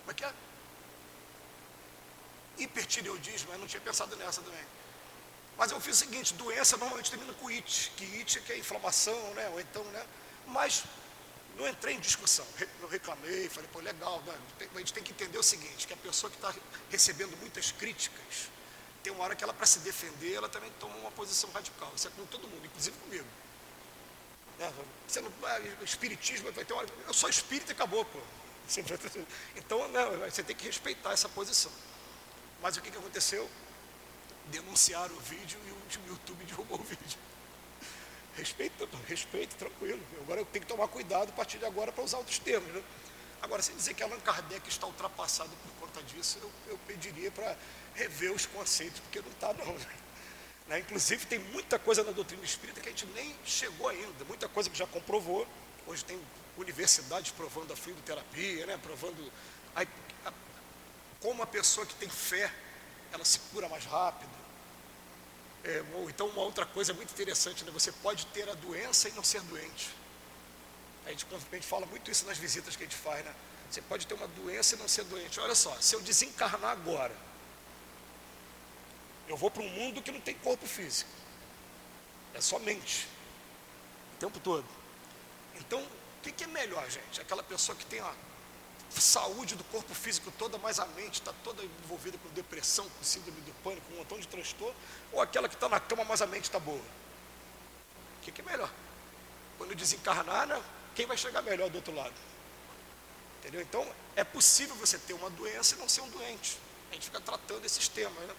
Como é que é? Hipertireoidismo, eu não tinha pensado nessa também. Mas eu fiz o seguinte, doença normalmente termina com it, que it é que é inflamação, né? Ou então, né? Mas não entrei em discussão, não reclamei, falei, pô, legal, né? a gente tem que entender o seguinte, que a pessoa que está recebendo muitas críticas, tem uma hora que ela, para se defender, ela também toma uma posição radical. Isso é com todo mundo, inclusive comigo. Né? Você não, ah, espiritismo vai ter uma hora. Eu sou espírita e acabou, pô. Então, né, você tem que respeitar essa posição. Mas o que, que aconteceu? Denunciaram o vídeo e o YouTube derrubou o vídeo. Respeito, respeito, tranquilo. Agora eu tenho que tomar cuidado a partir de agora para usar outros termos. Né? Agora, se dizer que Allan Kardec está ultrapassado por conta disso, eu, eu pediria para rever os conceitos, porque não está não. Né? né? Inclusive tem muita coisa na doutrina espírita que a gente nem chegou ainda, muita coisa que já comprovou. Hoje tem universidades provando a fluidoterapia, né? provando a, a, como a pessoa que tem fé, ela se cura mais rápido. É, ou então uma outra coisa muito interessante, né? você pode ter a doença e não ser doente. A gente, a gente fala muito isso nas visitas que a gente faz, né? Você pode ter uma doença e não ser doente. Olha só, se eu desencarnar agora, eu vou para um mundo que não tem corpo físico. É só mente. O tempo todo. Então, o que, que é melhor, gente? Aquela pessoa que tem a saúde do corpo físico toda, mas a mente está toda envolvida com depressão, com síndrome do pânico, com um montão de transtorno, ou aquela que está na cama, mas a mente está boa? O que, que é melhor? Quando desencarnar, né, quem vai chegar melhor do outro lado? Entendeu? Então, é possível você ter uma doença e não ser um doente. A gente fica tratando esses temas, né?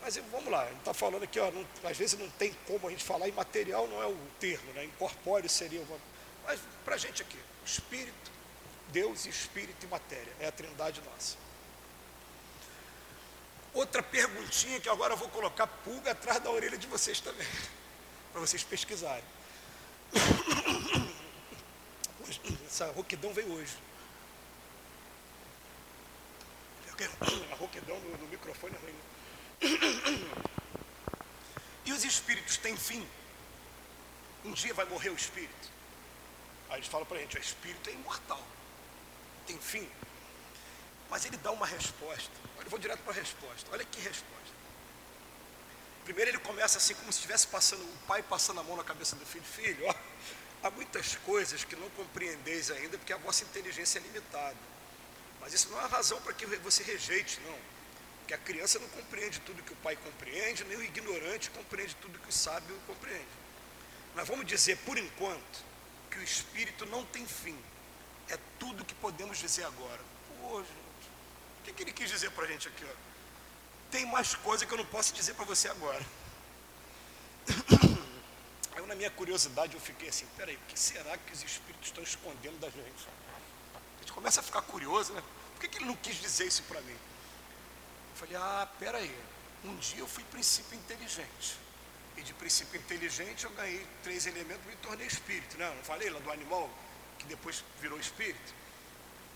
Mas vamos lá, ele está falando aqui, ó, não, às vezes não tem como a gente falar, imaterial não é o termo, né? incorpóreo seria uma. Mas para a gente aqui, espírito, Deus, espírito e matéria, é a trindade nossa. Outra perguntinha que agora eu vou colocar pulga atrás da orelha de vocês também, para vocês pesquisarem. Essa roquidão veio hoje. A roquidão no, no microfone é ruim. Né? E os espíritos têm fim? Um dia vai morrer o espírito. Aí eles falam para a gente: o espírito é imortal, tem fim. Mas ele dá uma resposta. Eu vou direto para a resposta. Olha que resposta. Primeiro ele começa assim, como se estivesse passando, o pai passando a mão na cabeça do filho. Filho, ó, há muitas coisas que não compreendeis ainda, porque a vossa inteligência é limitada. Mas isso não é razão para que você rejeite, não. Porque a criança não compreende tudo que o pai compreende, nem o ignorante compreende tudo que o sábio compreende. Mas vamos dizer, por enquanto, que o espírito não tem fim. É tudo que podemos dizer agora. Pô, gente, o que, que ele quis dizer para a gente aqui? Ó? Tem mais coisa que eu não posso dizer para você agora. Aí, na minha curiosidade, eu fiquei assim: peraí, o que será que os espíritos estão escondendo da gente? A gente começa a ficar curioso, né? Por que, que ele não quis dizer isso para mim? falei, ah, peraí, um dia eu fui princípio inteligente. E de princípio inteligente eu ganhei três elementos e me tornei espírito. Não, não falei lá do animal, que depois virou espírito?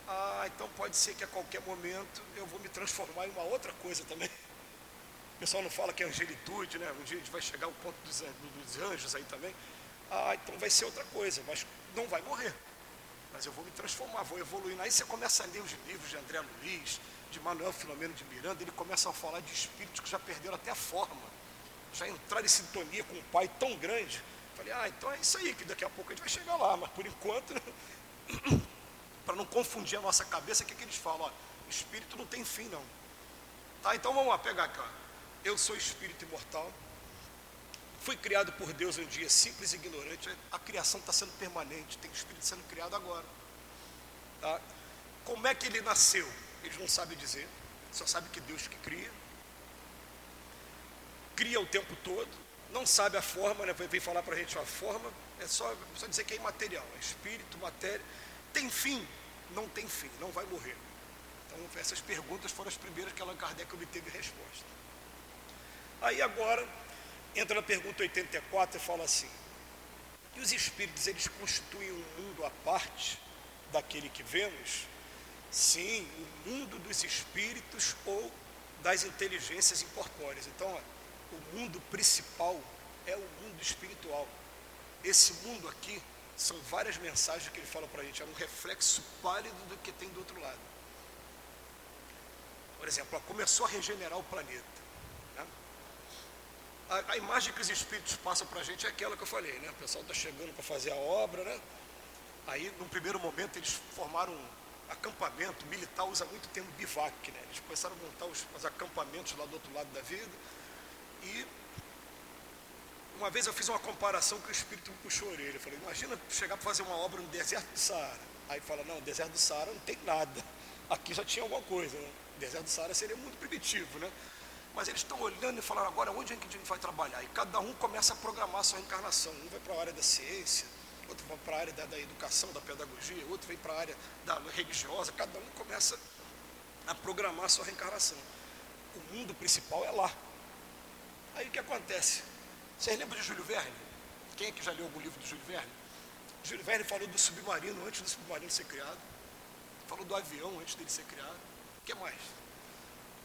Ah, então pode ser que a qualquer momento eu vou me transformar em uma outra coisa também. O pessoal não fala que é angelitude, né? Um dia a gente vai chegar ao ponto dos, dos anjos aí também. Ah, então vai ser outra coisa, mas não vai morrer. Mas eu vou me transformar, vou evoluir. Aí você começa a ler os livros de André Luiz, de Manuel Filomeno de Miranda, ele começa a falar de espíritos que já perderam até a forma, já entraram em sintonia com um pai tão grande. Falei, ah, então é isso aí, que daqui a pouco a gente vai chegar lá, mas por enquanto, para não confundir a nossa cabeça, o que, que eles falam? Ó, espírito não tem fim, não. Tá, então vamos lá, pegar aqui. Ó. Eu sou espírito imortal, fui criado por Deus um dia simples e ignorante. A criação está sendo permanente, tem espírito sendo criado agora. Tá? Como é que ele nasceu? eles não sabem dizer, só sabem que Deus que cria. Cria o tempo todo, não sabe a forma, né? vem falar para a gente a forma, é só, só dizer que é imaterial, é espírito, matéria. Tem fim? Não tem fim, não vai morrer. Então, essas perguntas foram as primeiras que Allan Kardec obteve resposta. Aí agora, entra na pergunta 84 e fala assim: e os espíritos, eles constituem um mundo à parte daquele que vemos? Sim, o mundo dos espíritos ou das inteligências incorpóreas. Então, ó, o mundo principal é o mundo espiritual. Esse mundo aqui são várias mensagens que ele fala para a gente, é um reflexo pálido do que tem do outro lado. Por exemplo, começou a regenerar o planeta. Né? A, a, imagem que os espíritos passam para a gente é aquela que eu falei, né? O pessoal está chegando para fazer a obra, né? Aí, no primeiro momento, eles formaram acampamento, militar usa muito termo bivac, né? Eles começaram a montar os, os acampamentos lá do outro lado da vida. E uma vez eu fiz uma comparação que o Espírito me puxou a orelha. Eu falei, imagina chegar para fazer uma obra no deserto do Saara. Aí fala, não, deserto do Saara não tem nada. Aqui já tinha alguma coisa, né? Deserto do Saara seria muito primitivo, né? Mas eles estão olhando e falando, agora onde é que a gente vai trabalhar? E cada um começa a programar a sua reencarnação. Um vai para a área da ciência, outro vai para a área da, da, educação, da pedagogia, outro vem para a área da religiosa, cada um começa a programar a sua reencarnação. O mundo principal é lá. Aí o que acontece? Vocês lembram de Júlio Verne? Quem é que já leu algum livro do Júlio Verne? Júlio Verne falou do submarino antes do submarino ser criado. Falou do avião antes dele ser criado. O que mais?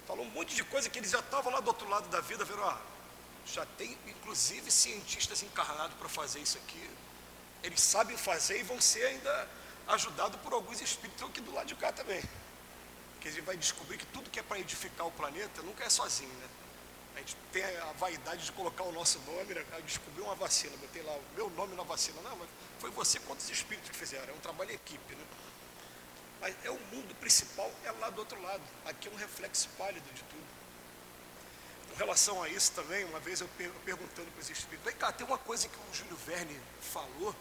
Falou um monte de coisa que eles já estavam lá do outro lado da vida, viram, ah, já tem inclusive cientistas encarnados para fazer isso aqui eles sabem fazer e vão ser ainda ajudados por alguns espíritos aqui do lado de cá também. Que a gente vai descobrir que tudo que é para edificar o planeta nunca é sozinho, né? A gente tem a vaidade de colocar o nosso nome, né? Eu descobri uma vacina, botei lá o meu nome na vacina. Não, mas foi você quanto os espíritos que fizeram, é um trabalho em equipe, né? Mas é o mundo principal, é lá do outro lado. Aqui é um reflexo pálido de tudo. Com relação a isso também, uma vez eu perguntando para os espíritos, vem cá, tem uma coisa que o Júlio Verne falou,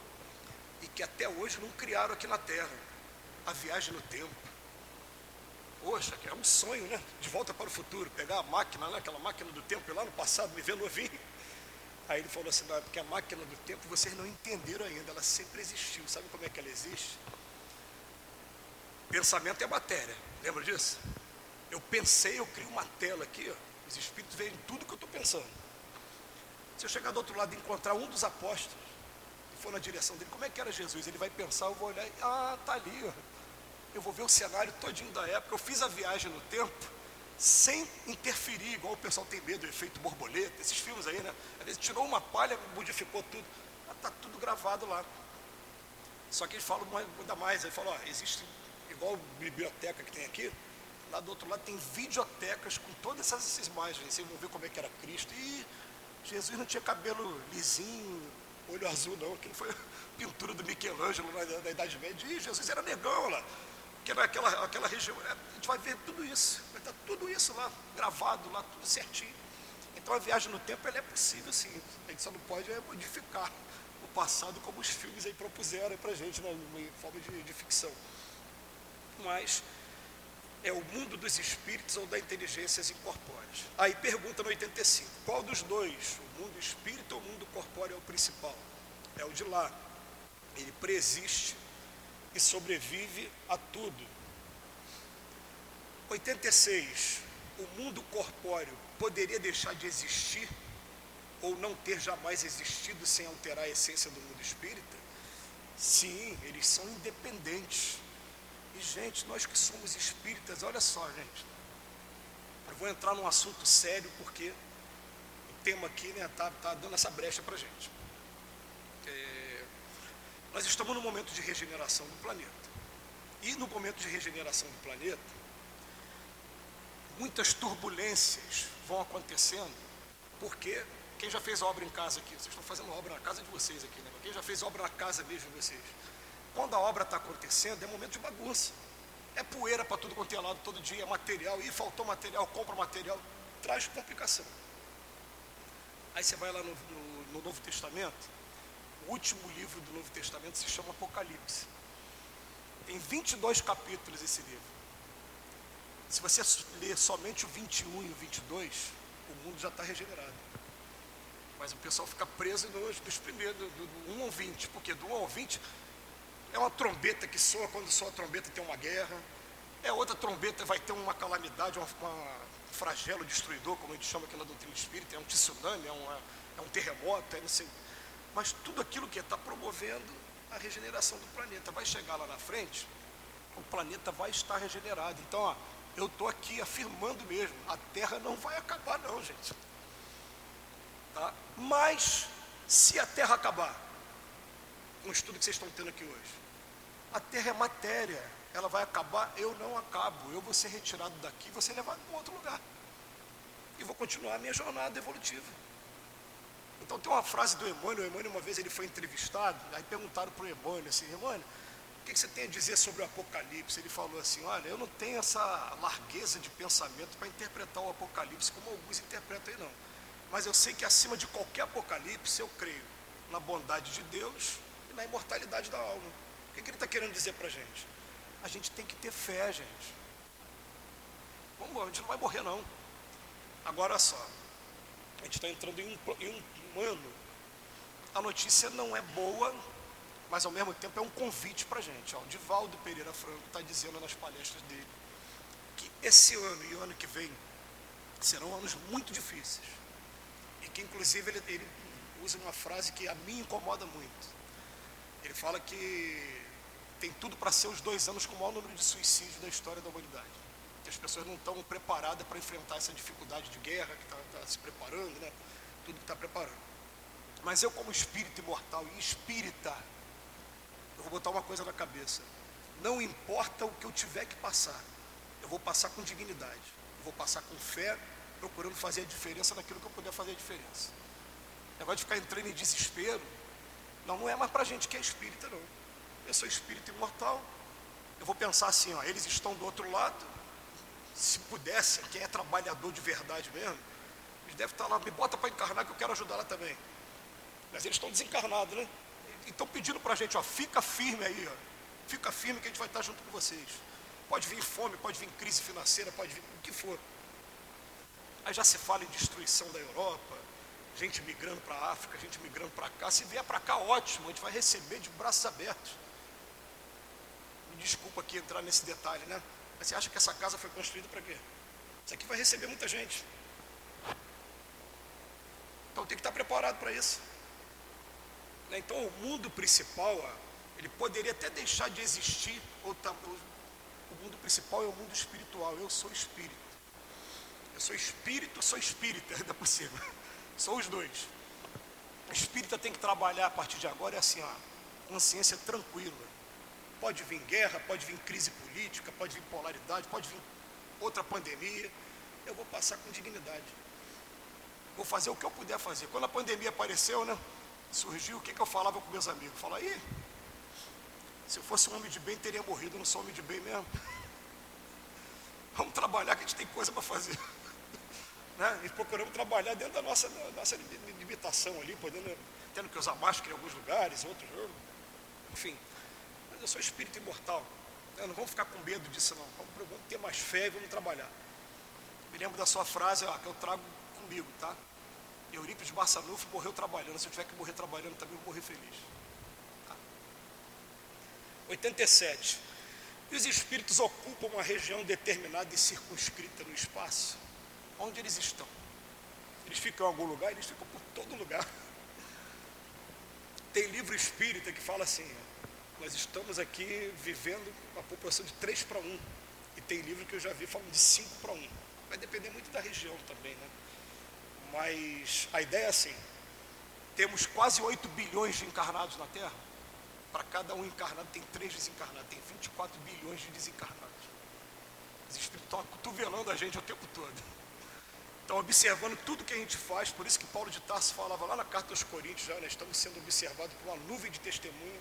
e que até hoje não criaram aqui na Terra a viagem no tempo. Poxa, é um sonho, né? De volta para o futuro, pegar a máquina, né? aquela máquina do tempo lá no passado, me ver novinho. Aí ele falou assim, não, é porque a máquina do tempo vocês não entenderam ainda, ela sempre existiu. Sabe como é que ela existe? Pensamento é matéria, lembra disso? Eu pensei, eu crio uma tela aqui, ó. os espíritos veem tudo que eu estou pensando. Se eu chegar do outro lado e encontrar um dos apóstolos, e for na direção dele, como é que era Jesus? Ele vai pensar, eu vou olhar e, ah, tá ali, ó. Eu vou ver o cenário todinho da época. Eu fiz a viagem no tempo sem interferir, igual o pessoal tem medo, o efeito borboleta, esses filmes aí, né? Às vezes tirou uma palha, modificou tudo. Está tudo gravado lá. Só que eles falam ainda mais, ele fala, ó, existe, igual biblioteca que tem aqui, lá do outro lado tem videotecas com todas essas imagens. Vocês vão ver como é que era Cristo. E Jesus não tinha cabelo lisinho, olho azul, não, não foi pintura do Michelangelo na, na Idade Média. E Jesus era negão lá que naquela aquela região, é, a gente vai ver tudo isso, vai estar tudo isso lá, gravado lá, tudo certinho. Então a viagem no tempo ela é possível sim, a gente só não pode é, modificar o passado como os filmes aí propuseram para a gente, né, em forma de, de ficção. Mas é o mundo dos espíritos ou da inteligências incorpóreas. Aí pergunta no 85, qual dos dois, o mundo espírito ou o mundo corpóreo é o principal? É o de lá. Ele preexiste e sobrevive a tudo. 86. O mundo corpóreo poderia deixar de existir ou não ter jamais existido sem alterar a essência do mundo espírita? Sim, eles são independentes. E, gente, nós que somos espíritas, olha só, gente. Eu vou entrar num assunto sério porque o tema aqui está né, tá, tá dando essa brecha para gente. Nós estamos no momento de regeneração do planeta. E no momento de regeneração do planeta, muitas turbulências vão acontecendo, porque quem já fez obra em casa aqui, vocês estão fazendo obra na casa de vocês aqui, né? Quem já fez obra na casa mesmo de vocês? Quando a obra está acontecendo, é momento de bagunça. É poeira para tudo quanto é lado todo dia, é material, e faltou material, compra material, traz complicação. Aí você vai lá no, no, no Novo Testamento, último livro do Novo Testamento se chama Apocalipse. Tem 22 capítulos esse livro. Se você ler somente o 21 e o 22, o mundo já está regenerado. Mas o pessoal fica preso nos, nos primeiros, do, do 1 ao 20, porque do 1 ao 20 é uma trombeta que soa, quando soa a trombeta tem uma guerra, é outra trombeta vai ter uma calamidade, uma, uma um flagelo destruidor, como a gente chama aqui na doutrina espírita, é um tsunami, é, uma, é um terremoto, é não sei mas tudo aquilo que está promovendo a regeneração do planeta. Vai chegar lá na frente, o planeta vai estar regenerado. Então, ó, eu estou aqui afirmando mesmo, a Terra não vai acabar não, gente. Tá? Mas, se a Terra acabar, o estudo que vocês estão tendo aqui hoje, a Terra é matéria, ela vai acabar, eu não acabo, eu vou ser retirado daqui, vou ser levado para outro lugar. E vou continuar a minha jornada evolutiva. Então tem uma frase do Emmanuel, o Emmanuel uma vez ele foi entrevistado, aí perguntaram para o Emmanuel assim, Emmanuel, o que, você tem a dizer sobre o Apocalipse? Ele falou assim, olha, eu não tenho essa largueza de pensamento para interpretar o Apocalipse como alguns interpretam aí não. Mas eu sei que acima de qualquer Apocalipse eu creio na bondade de Deus e na imortalidade da alma. O que, que ele está querendo dizer para a gente? A gente tem que ter fé, gente. Vamos, a gente não vai morrer não. Agora só, a gente está entrando em um, em um ano. A notícia não é boa, mas ao mesmo tempo é um convite para a gente. O Divaldo Pereira Franco está dizendo nas palestras dele que esse ano e o ano que vem serão anos muito difíceis. E que inclusive ele, ele usa uma frase que a mim incomoda muito. Ele fala que tem tudo para ser os dois anos com o maior número de suicídios da história da humanidade que as pessoas não estão preparadas para enfrentar essa dificuldade de guerra que está tá se preparando, né? Tudo que está preparando. Mas eu, como espírito imortal e espírita, eu vou botar uma coisa na cabeça. Não importa o que eu tiver que passar, eu vou passar com dignidade, eu vou passar com fé, procurando fazer a diferença naquilo que eu puder fazer a diferença. O negócio de ficar entrando em desespero, não, não é mais para gente que é espírita, não. Eu sou espírito imortal, eu vou pensar assim, ó, eles estão do outro lado, se pudesse, quem é trabalhador de verdade mesmo, devem estar lá, me bota para encarnar que eu quero ajudar lá também. Mas eles estão desencarnados, né? E estão pedindo para a gente, ó, fica firme aí, ó. Fica firme que a gente vai estar junto com vocês. Pode vir fome, pode vir crise financeira, pode vir o que for. Aí já se fala em destruição da Europa, gente migrando para a África, gente migrando para cá. Se vier para cá, ótimo, a gente vai receber de braços abertos. Me desculpa aqui entrar nesse detalhe, né? Mas você acha que essa casa foi construída para quê? Isso aqui vai receber muita gente. Então tem que estar preparado para isso. Né? Então o mundo principal, ele poderia até deixar de existir, ou o mundo principal é o mundo espiritual. Eu sou espírito. Eu sou espírito, sou espírita, ainda por cima. Sou os dois. O espírita tem que trabalhar a partir de agora, é assim, ó, consciência tranquila. Pode vir guerra, pode vir crise política, pode vir polaridade, pode vir outra pandemia. Eu vou passar com dignidade. Vou fazer o que eu puder fazer. Quando a pandemia apareceu, né? Surgiu, o que, que eu falava com meus amigos? Falar, aí, se eu fosse um homem de bem, teria morrido, não sou homem de bem mesmo. Vamos trabalhar que a gente tem coisa para fazer. Né? E procuramos trabalhar dentro da nossa, da nossa limitação ali, podendo, tendo que usar máscara em alguns lugares, outros, enfim. Mas eu sou espírito imortal. Né? Não vamos ficar com medo disso não. Vamos, vamos ter mais fé e vamos trabalhar. Me lembro da sua frase, ó, que eu trago comigo, tá? Eurípides Barçanufo morreu trabalhando. Se eu tiver que morrer trabalhando, também vou morrer feliz. Tá? 87. E os espíritos ocupam uma região determinada e circunscrita no espaço. Onde eles estão? Eles ficam em algum lugar? Eles ficam por todo lugar. Tem livro espírita que fala assim: nós estamos aqui vivendo uma população de 3 para 1. E tem livro que eu já vi falando de 5 para 1. Vai depender muito da região também, né? Mas a ideia é assim: temos quase 8 bilhões de encarnados na Terra. Para cada um encarnado tem três desencarnados, tem 24 bilhões de desencarnados. Os espíritos estão cotovelando a gente o tempo todo. Estão observando tudo que a gente faz, por isso que Paulo de Tarso falava lá na carta aos Coríntios, já, né, estamos sendo observados por uma nuvem de testemunho.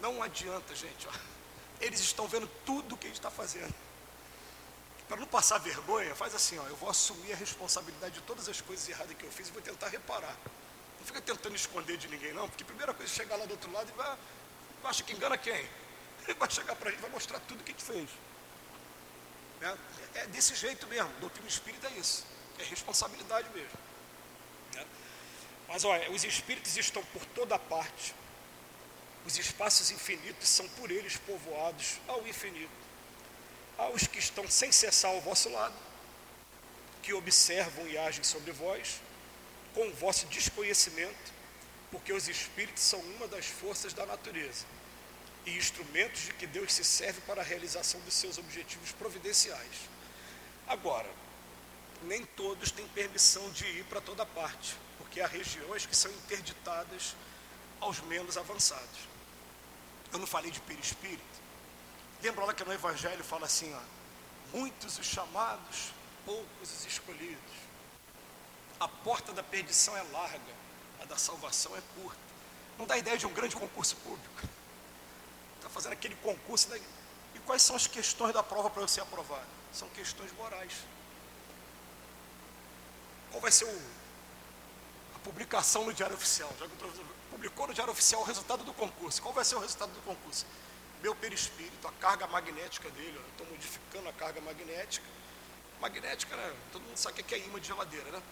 Não adianta, gente. Ó. Eles estão vendo tudo que a gente está fazendo. Para não passar vergonha, faz assim, ó, eu vou assumir a responsabilidade de todas as coisas erradas que eu fiz e vou tentar reparar. Não fica tentando esconder de ninguém, não, porque a primeira coisa é chegar lá do outro lado e vai, acha que engana quem? Ele vai chegar para a gente vai mostrar tudo o que gente fez. É, é desse jeito mesmo, doutrina espírita é isso, é responsabilidade mesmo. Né? Mas olha, os espíritos estão por toda parte, os espaços infinitos são por eles povoados ao infinito aos que estão sem cessar ao vosso lado, que observam e agem sobre vós, com o vosso desconhecimento, porque os espíritos são uma das forças da natureza e instrumentos de que Deus se serve para a realização dos seus objetivos providenciais. Agora, nem todos têm permissão de ir para toda parte, porque há regiões que são interditadas aos menos avançados. Eu não falei de perispírito, Lembra lá que no Evangelho fala assim, ó, muitos os chamados, poucos os escolhidos. A porta da perdição é larga, a da salvação é curta. Não dá ideia de um grande concurso público. Está fazendo aquele concurso. Da... E quais são as questões da prova para ser aprovado? São questões morais. Qual vai ser o... a publicação no Diário Oficial? Já que publicou no Diário Oficial o resultado do concurso. Qual vai ser o resultado do concurso? Meu perispírito, a carga magnética dele, estou modificando a carga magnética. Magnética, né? Todo mundo sabe o que é imã de geladeira, né?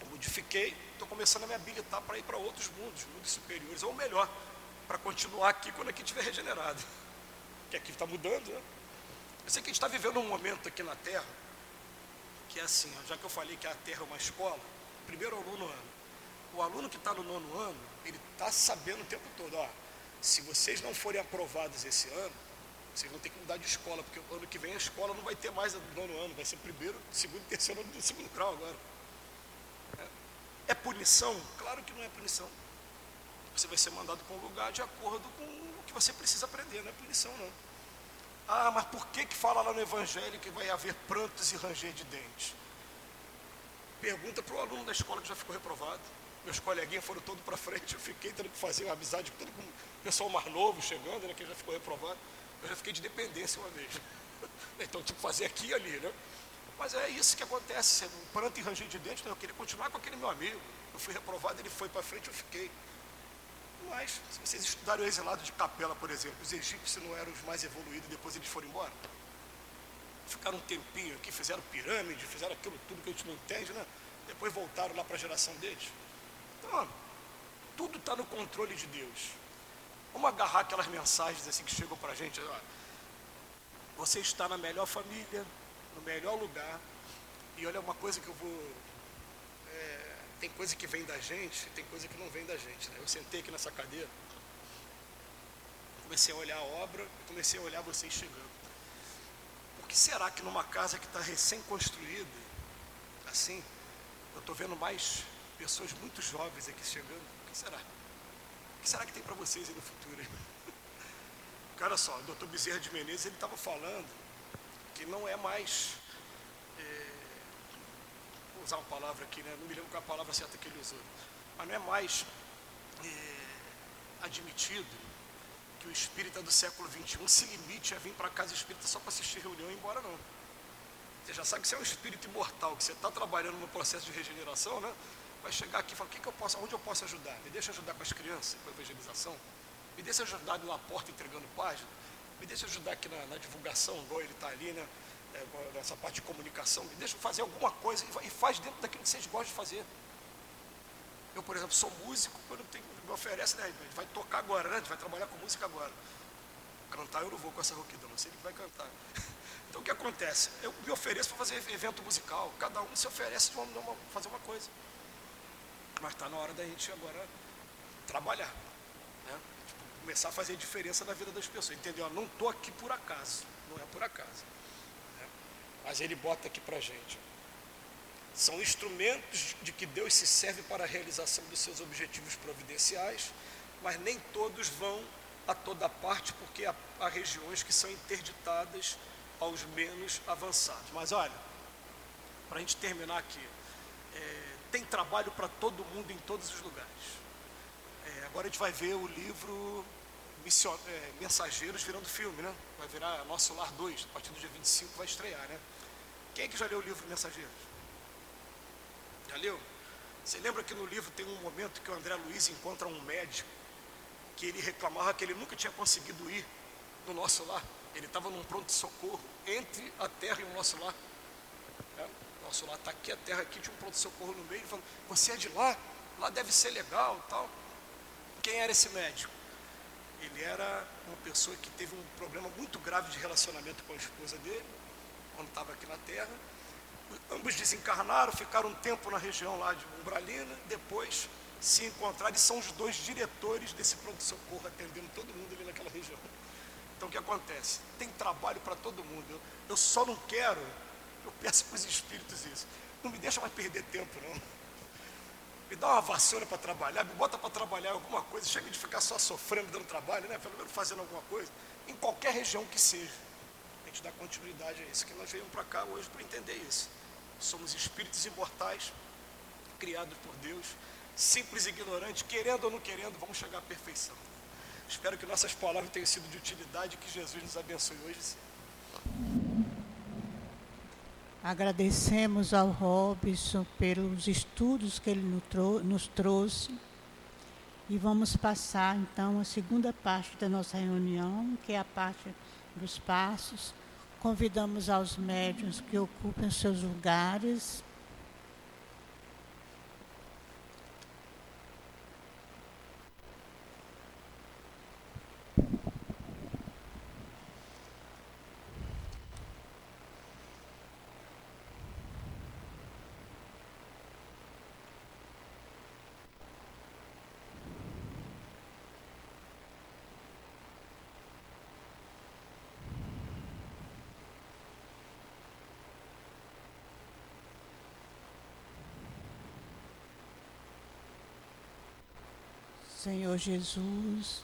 Eu modifiquei, estou começando a me habilitar para ir para outros mundos, mundos superiores, ou melhor, para continuar aqui quando aqui estiver regenerado. Que aqui está mudando, né? Eu sei que a gente está vivendo um momento aqui na Terra, que é assim, já que eu falei que a Terra é uma escola, primeiro aluno ano. O aluno que está no nono ano, ele está sabendo o tempo todo, ó, se vocês não forem aprovados esse ano, vocês vão ter que mudar de escola, porque ano que vem a escola não vai ter mais no nono ano, vai ser primeiro, segundo e terceiro ano do segundo grau agora. É, é punição? Claro que não é punição. Você vai ser mandado para um lugar de acordo com o que você precisa aprender, não é punição não. Ah, mas por que que fala lá no Evangelho que vai haver prantos e ranger de dentes? Pergunta para o aluno da escola que já ficou reprovado meus coleguinhas foram todos para frente, eu fiquei tendo que fazer amizade com todo o pessoal mais novo chegando, né, que já ficou reprovado. Eu já fiquei de dependência uma vez. Então, tipo, fazer aqui e ali, né? Mas é isso que acontece, um pranto e ranger de dente, né? eu queria continuar com aquele meu amigo. Eu fui reprovado, ele foi para frente, eu fiquei. Mas, se vocês estudarem o exilado de Capela, por exemplo, os egípcios não eram os mais evoluídos, depois eles foram embora. Ficaram um tempinho aqui, fizeram pirâmide, fizeram aquilo tudo que a gente não entende, né? Depois voltaram lá para a geração deles. Então, tudo está no controle de Deus. Vamos agarrar aquelas mensagens assim que chegam para a gente. Ó, você está na melhor família, no melhor lugar. E olha uma coisa que eu vou. É, tem coisa que vem da gente, tem coisa que não vem da gente. Né? Eu sentei aqui nessa cadeira, comecei a olhar a obra comecei a olhar vocês chegando. Por que será que numa casa que está recém-construída, assim, eu estou vendo mais pessoas muito jovens aqui chegando? O que será? O que será que tem para vocês aí no futuro? Cara só, o doutor Bezerra de Menezes, ele estava falando que não é mais, é, vou usar uma palavra aqui, né? não me lembro qual é a palavra certa que ele usou, mas não é mais é, admitido que o espírita do século XXI se limite a vir para casa espírita só para assistir reunião e ir embora, não. Você já sabe que você é um espírito imortal, que você está trabalhando no processo de regeneração, né? Vai chegar aqui e falar, o que, que eu posso, onde eu posso ajudar? Me deixa ajudar com as crianças, com a evangelização? Me deixa ajudar na porta entregando página? Me deixa ajudar aqui na, na divulgação, igual ele está ali, né? É, nessa parte de comunicação. Me deixa fazer alguma coisa e faz dentro daquilo que vocês gostam de fazer. Eu, por exemplo, sou músico, quando tenho, me oferece, né? Vai tocar agora, né? Vai trabalhar com música agora. Cantar eu não vou com essa rouquidão, não sei ele vai cantar. Então o que acontece? Eu me ofereço para fazer evento musical, cada um se oferece para fazer uma coisa. Mas está na hora da gente agora trabalhar. Né? Tipo, começar a fazer diferença na vida das pessoas. Entendeu? não estou aqui por acaso. Não é por acaso. Né? Mas ele bota aqui para gente. São instrumentos de que Deus se serve para a realização dos seus objetivos providenciais, mas nem todos vão a toda parte, porque há, há regiões que são interditadas aos menos avançados. Mas olha, para a gente terminar aqui, é, tem trabalho para todo mundo em todos os lugares. É, agora a gente vai ver o livro Mission, é, Mensageiros virando filme, né? Vai virar Nosso Lar 2, a partir do dia 25 vai estrear, né? Quem é que já leu o livro Mensageiros? Já leu? Você lembra que no livro tem um momento que o André Luiz encontra um médico que ele reclamava que ele nunca tinha conseguido ir no nosso lar. Ele estava num pronto-socorro entre a terra e o nosso lar. Nosso lar está aqui, a terra aqui, tinha um pronto-socorro no meio. Ele falou, você é de lá? Lá deve ser legal tal. Quem era esse médico? Ele era uma pessoa que teve um problema muito grave de relacionamento com a esposa dele, quando estava aqui na terra. Ambos desencarnaram, ficaram um tempo na região lá de Umbralina, depois se encontraram e são os dois diretores desse pronto-socorro, atendendo todo mundo ali naquela região. Então o que acontece? Tem trabalho para todo mundo. Eu, eu, só não quero, eu peço para os espíritos isso. Não me deixa mais perder tempo, não. Me dá uma vassoura para trabalhar, me bota para trabalhar alguma coisa, chega de ficar só sofrendo, dando trabalho, né? Pelo menos fazendo alguma coisa, em qualquer região que seja. A gente dá continuidade a isso, que nós viemos para cá hoje para entender isso. Somos espíritos imortais, criados por Deus, simples e ignorantes, querendo ou não querendo, vamos chegar à perfeição. Espero que nossas palavras tenham sido de utilidade e que Jesus nos abençoe hoje. Agradecemos ao Robson pelos estudos que ele nos trouxe. E vamos passar então a segunda parte da nossa reunião, que é a parte dos passos. Convidamos aos médiuns que ocupem seus lugares Senhor Jesus,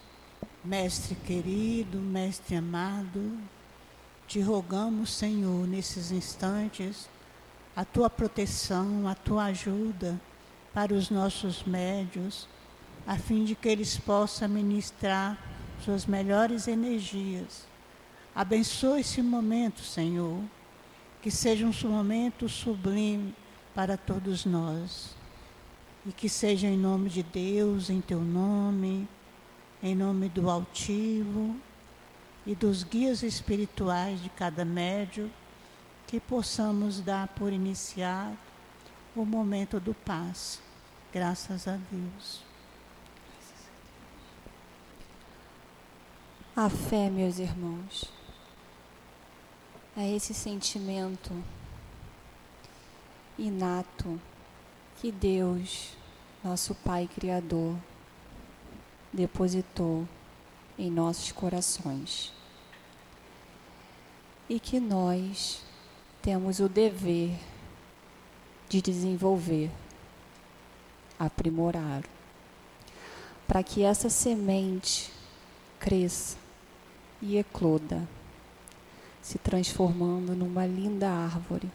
Mestre querido, Mestre amado, te rogamos, Senhor, nesses instantes, a tua proteção, a tua ajuda para os nossos médios, a fim de que eles possam ministrar suas melhores energias. Abençoe esse momento, Senhor, que seja um momento sublime para todos nós. E que seja em nome de Deus, em teu nome, em nome do altivo e dos guias espirituais de cada médio, que possamos dar por iniciado o momento do passe. Graças a Deus. A fé, meus irmãos, é esse sentimento inato que Deus, nosso Pai Criador, depositou em nossos corações. E que nós temos o dever de desenvolver, aprimorar, para que essa semente cresça e ecloda, se transformando numa linda árvore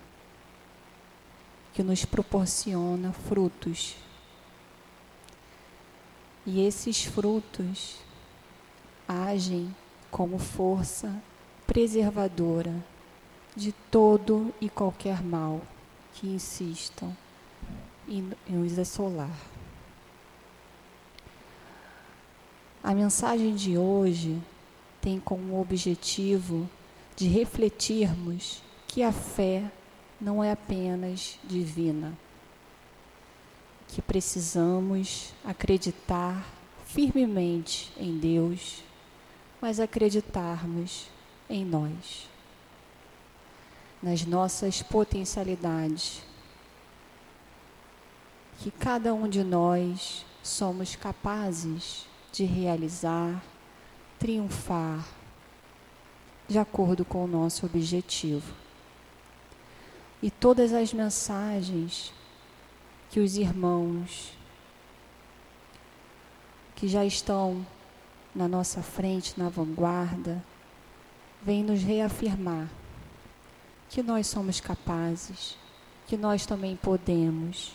que nos proporciona frutos. E esses frutos agem como força preservadora de todo e qualquer mal que insistam em nos assolar. A mensagem de hoje tem como objetivo de refletirmos que a fé não é apenas divina, que precisamos acreditar firmemente em Deus, mas acreditarmos em nós, nas nossas potencialidades, que cada um de nós somos capazes de realizar, triunfar, de acordo com o nosso objetivo e todas as mensagens que os irmãos que já estão na nossa frente, na vanguarda, vêm nos reafirmar que nós somos capazes, que nós também podemos.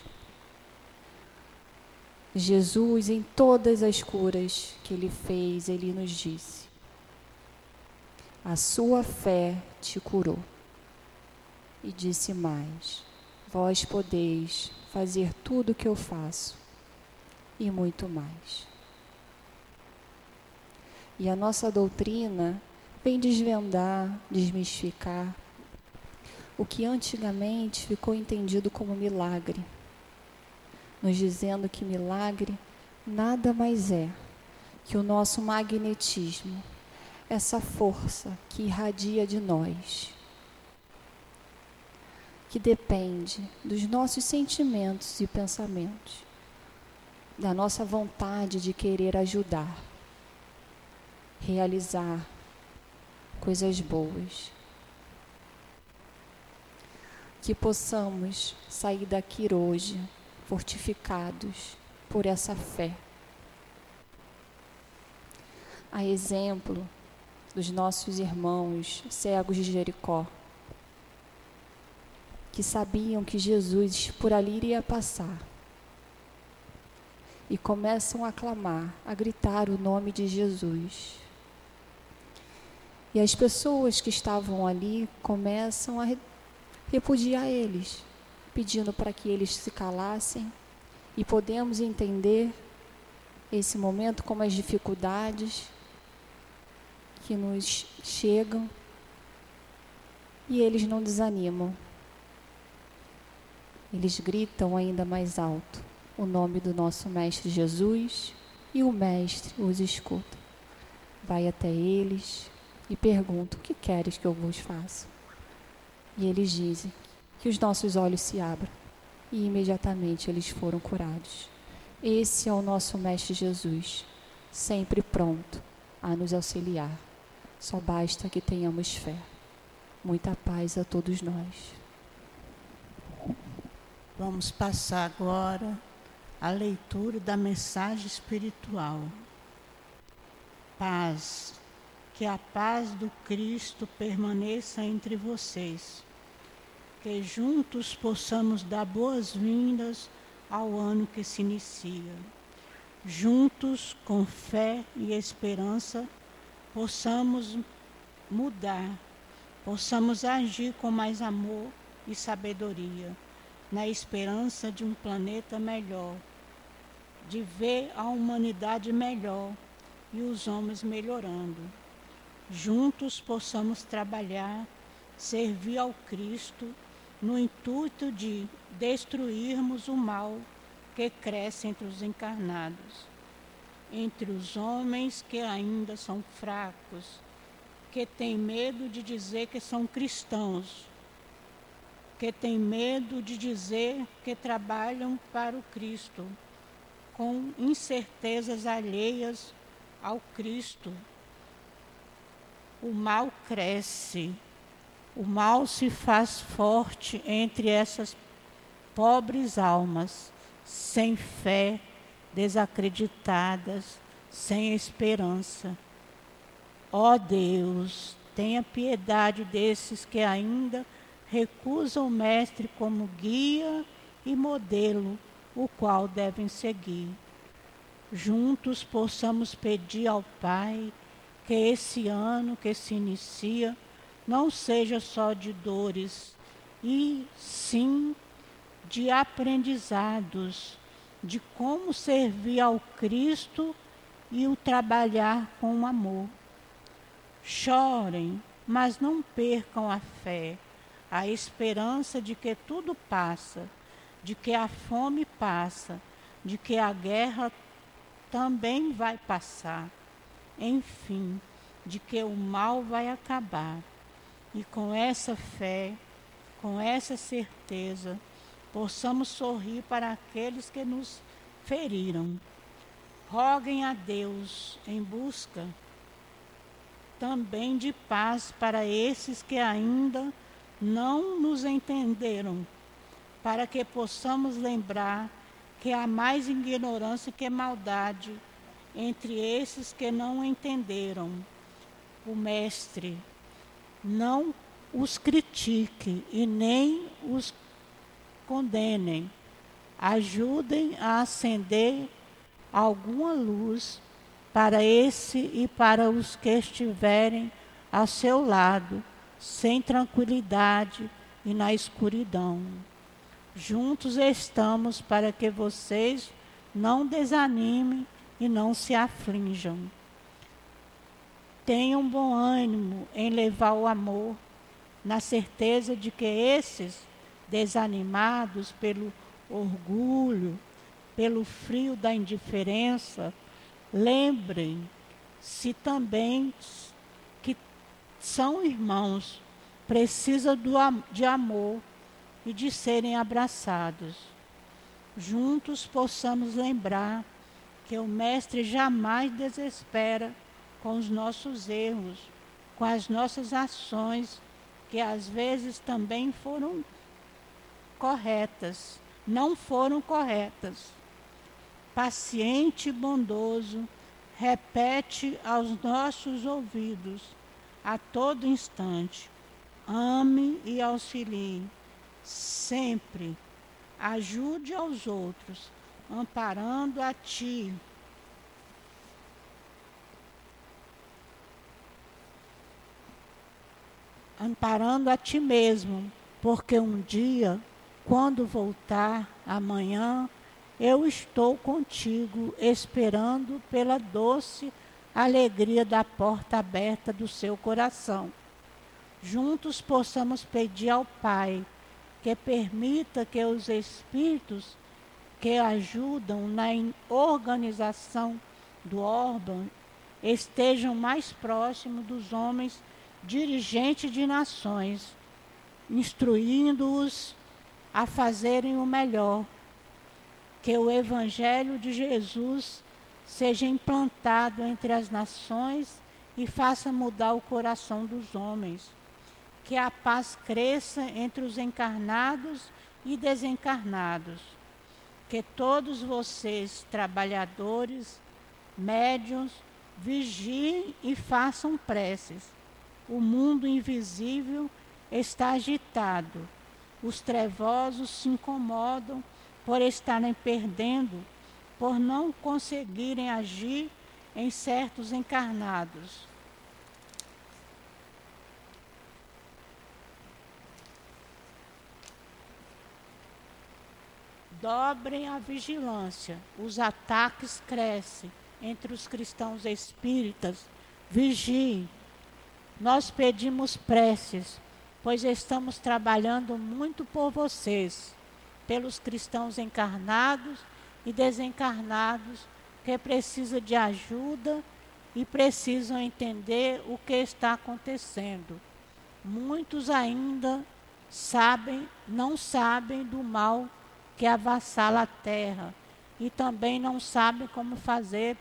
Jesus, em todas as curas que ele fez, ele nos disse: A sua fé te curou. E disse mais: Vós podeis fazer tudo o que eu faço e muito mais. E a nossa doutrina vem desvendar, desmistificar o que antigamente ficou entendido como milagre, nos dizendo que milagre nada mais é que o nosso magnetismo, essa força que irradia de nós que depende dos nossos sentimentos e pensamentos, da nossa vontade de querer ajudar, realizar coisas boas. Que possamos sair daqui hoje fortificados por essa fé. A exemplo dos nossos irmãos cegos de Jericó que sabiam que Jesus por ali iria passar. E começam a clamar, a gritar o nome de Jesus. E as pessoas que estavam ali começam a repudiar eles, pedindo para que eles se calassem. E podemos entender esse momento como as dificuldades que nos chegam e eles não desanimam. Eles gritam ainda mais alto o nome do nosso Mestre Jesus e o Mestre os escuta. Vai até eles e pergunta: O que queres que eu vos faça? E eles dizem que os nossos olhos se abram. E imediatamente eles foram curados. Esse é o nosso Mestre Jesus, sempre pronto a nos auxiliar. Só basta que tenhamos fé. Muita paz a todos nós. Vamos passar agora a leitura da mensagem espiritual. Paz. Que a paz do Cristo permaneça entre vocês. Que juntos possamos dar boas-vindas ao ano que se inicia. Juntos, com fé e esperança, possamos mudar, possamos agir com mais amor e sabedoria na esperança de um planeta melhor, de ver a humanidade melhor, e os homens melhorando. Juntos possamos trabalhar, servir ao Cristo no intuito de destruirmos o mal que cresce entre os encarnados, entre os homens que ainda são fracos, que têm medo de dizer que são cristãos, que têm medo de dizer que trabalham para o Cristo, com incertezas alheias ao Cristo. O mal cresce, o mal se faz forte entre essas pobres almas, sem fé, desacreditadas, sem esperança. Ó oh Deus, tenha piedade desses que ainda recusam o Mestre como guia e modelo, o qual devem seguir. Juntos possamos pedir ao Pai que esse ano que se inicia não seja só de dores, e sim de aprendizados, de como servir ao Cristo e o trabalhar com amor. Chorem, mas não percam a fé, a esperança de que tudo passa, de que a fome passa, de que a guerra também vai passar. Enfim, de que o mal vai acabar. E com essa fé, com essa certeza, possamos sorrir para aqueles que nos feriram. Roguem a Deus em busca também de paz para esses que ainda não nos entenderam, para que possamos lembrar que há mais ignorância que maldade entre esses que não entenderam. O Mestre não os critique e nem os condenem. Ajudem a acender alguma luz para esse e para os que estiverem a seu lado, sem tranquilidade e na escuridão. Juntos estamos para que vocês não desanimem e não se aflinjam. Tenham bom ânimo em levar o amor, na certeza de que esses desanimados pelo orgulho, pelo frio da indiferença, lembrem-se também são irmãos, precisam do, de amor e de serem abraçados. Juntos possamos lembrar que o Mestre jamais desespera com os nossos erros, com as nossas ações, que às vezes também foram corretas, não foram corretas. Paciente e bondoso, repete aos nossos ouvidos a todo instante: ame e auxilie, sempre ajude aos outros, amparando a ti. Amparando a ti mesmo, porque um dia quando voltar amanhã, eu estou contigo, esperando pela doce alegria da porta aberta do seu coração. Juntos possamos pedir ao Pai que permita que os espíritos que ajudam na organização do órgão estejam mais próximos dos homens dirigentes de nações, instruindo-os a fazerem o melhor. Que o Evangelho de Jesus seja implantado entre as nações e faça mudar o coração dos homens. Que a paz cresça entre os encarnados e desencarnados. Que todos vocês, trabalhadores, médiuns, vigiem e façam preces. O mundo invisível está agitado os trevosos se incomodam por estarem perdendo, por não conseguirem agir em certos encarnados. Dobrem a vigilância, os ataques crescem, entre os cristãos espíritas, vigie. Nós pedimos preces, pois estamos trabalhando muito por vocês, pelos cristãos encarnados e desencarnados que precisam de ajuda e precisam entender o que está acontecendo. Muitos ainda sabem, não sabem do mal que avassala a terra e também não sabem como fazer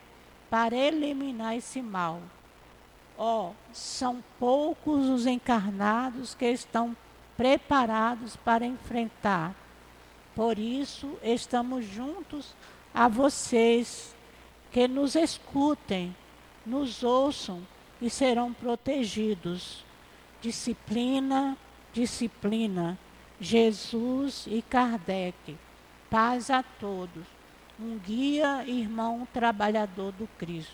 para eliminar esse mal. Ó, oh, são poucos os encarnados que estão preparados para enfrentar. Por isso, estamos juntos a vocês que nos escutem, nos ouçam e serão protegidos. Disciplina, disciplina. Jesus e Kardec. Paz a todos. Um guia, irmão, trabalhador do Cristo.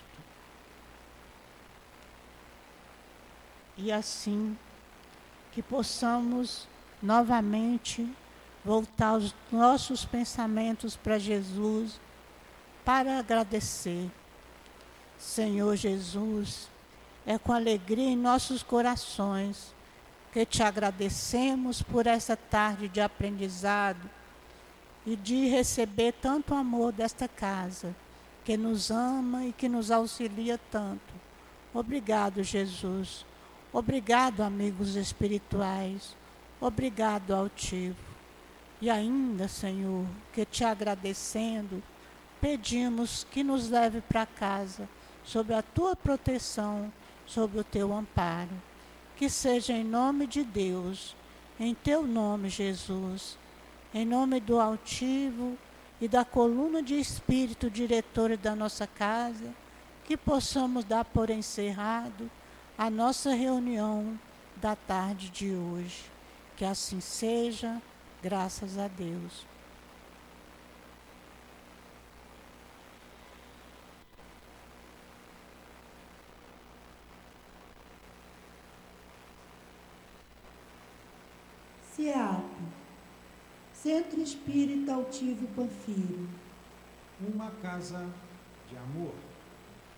E assim que possamos novamente voltar os nossos pensamentos para Jesus para agradecer. Senhor Jesus, é com alegria em nossos corações que te agradecemos por essa tarde de aprendizado e de receber tanto amor desta casa, que nos ama e que nos auxilia tanto. Obrigado, Jesus. Obrigado, amigos espirituais. Obrigado, altivo. E ainda, Senhor, que te agradecendo, pedimos que nos leve para casa, sob a tua proteção, sob o teu amparo. Que seja em nome de Deus, em teu nome, Jesus, em nome do altivo e da coluna de espírito diretora da nossa casa, que possamos dar por encerrado a nossa reunião da tarde de hoje. Que assim seja, graças a Deus. CEAP, Centro Espírita Altivo Panfiro. Uma casa de amor.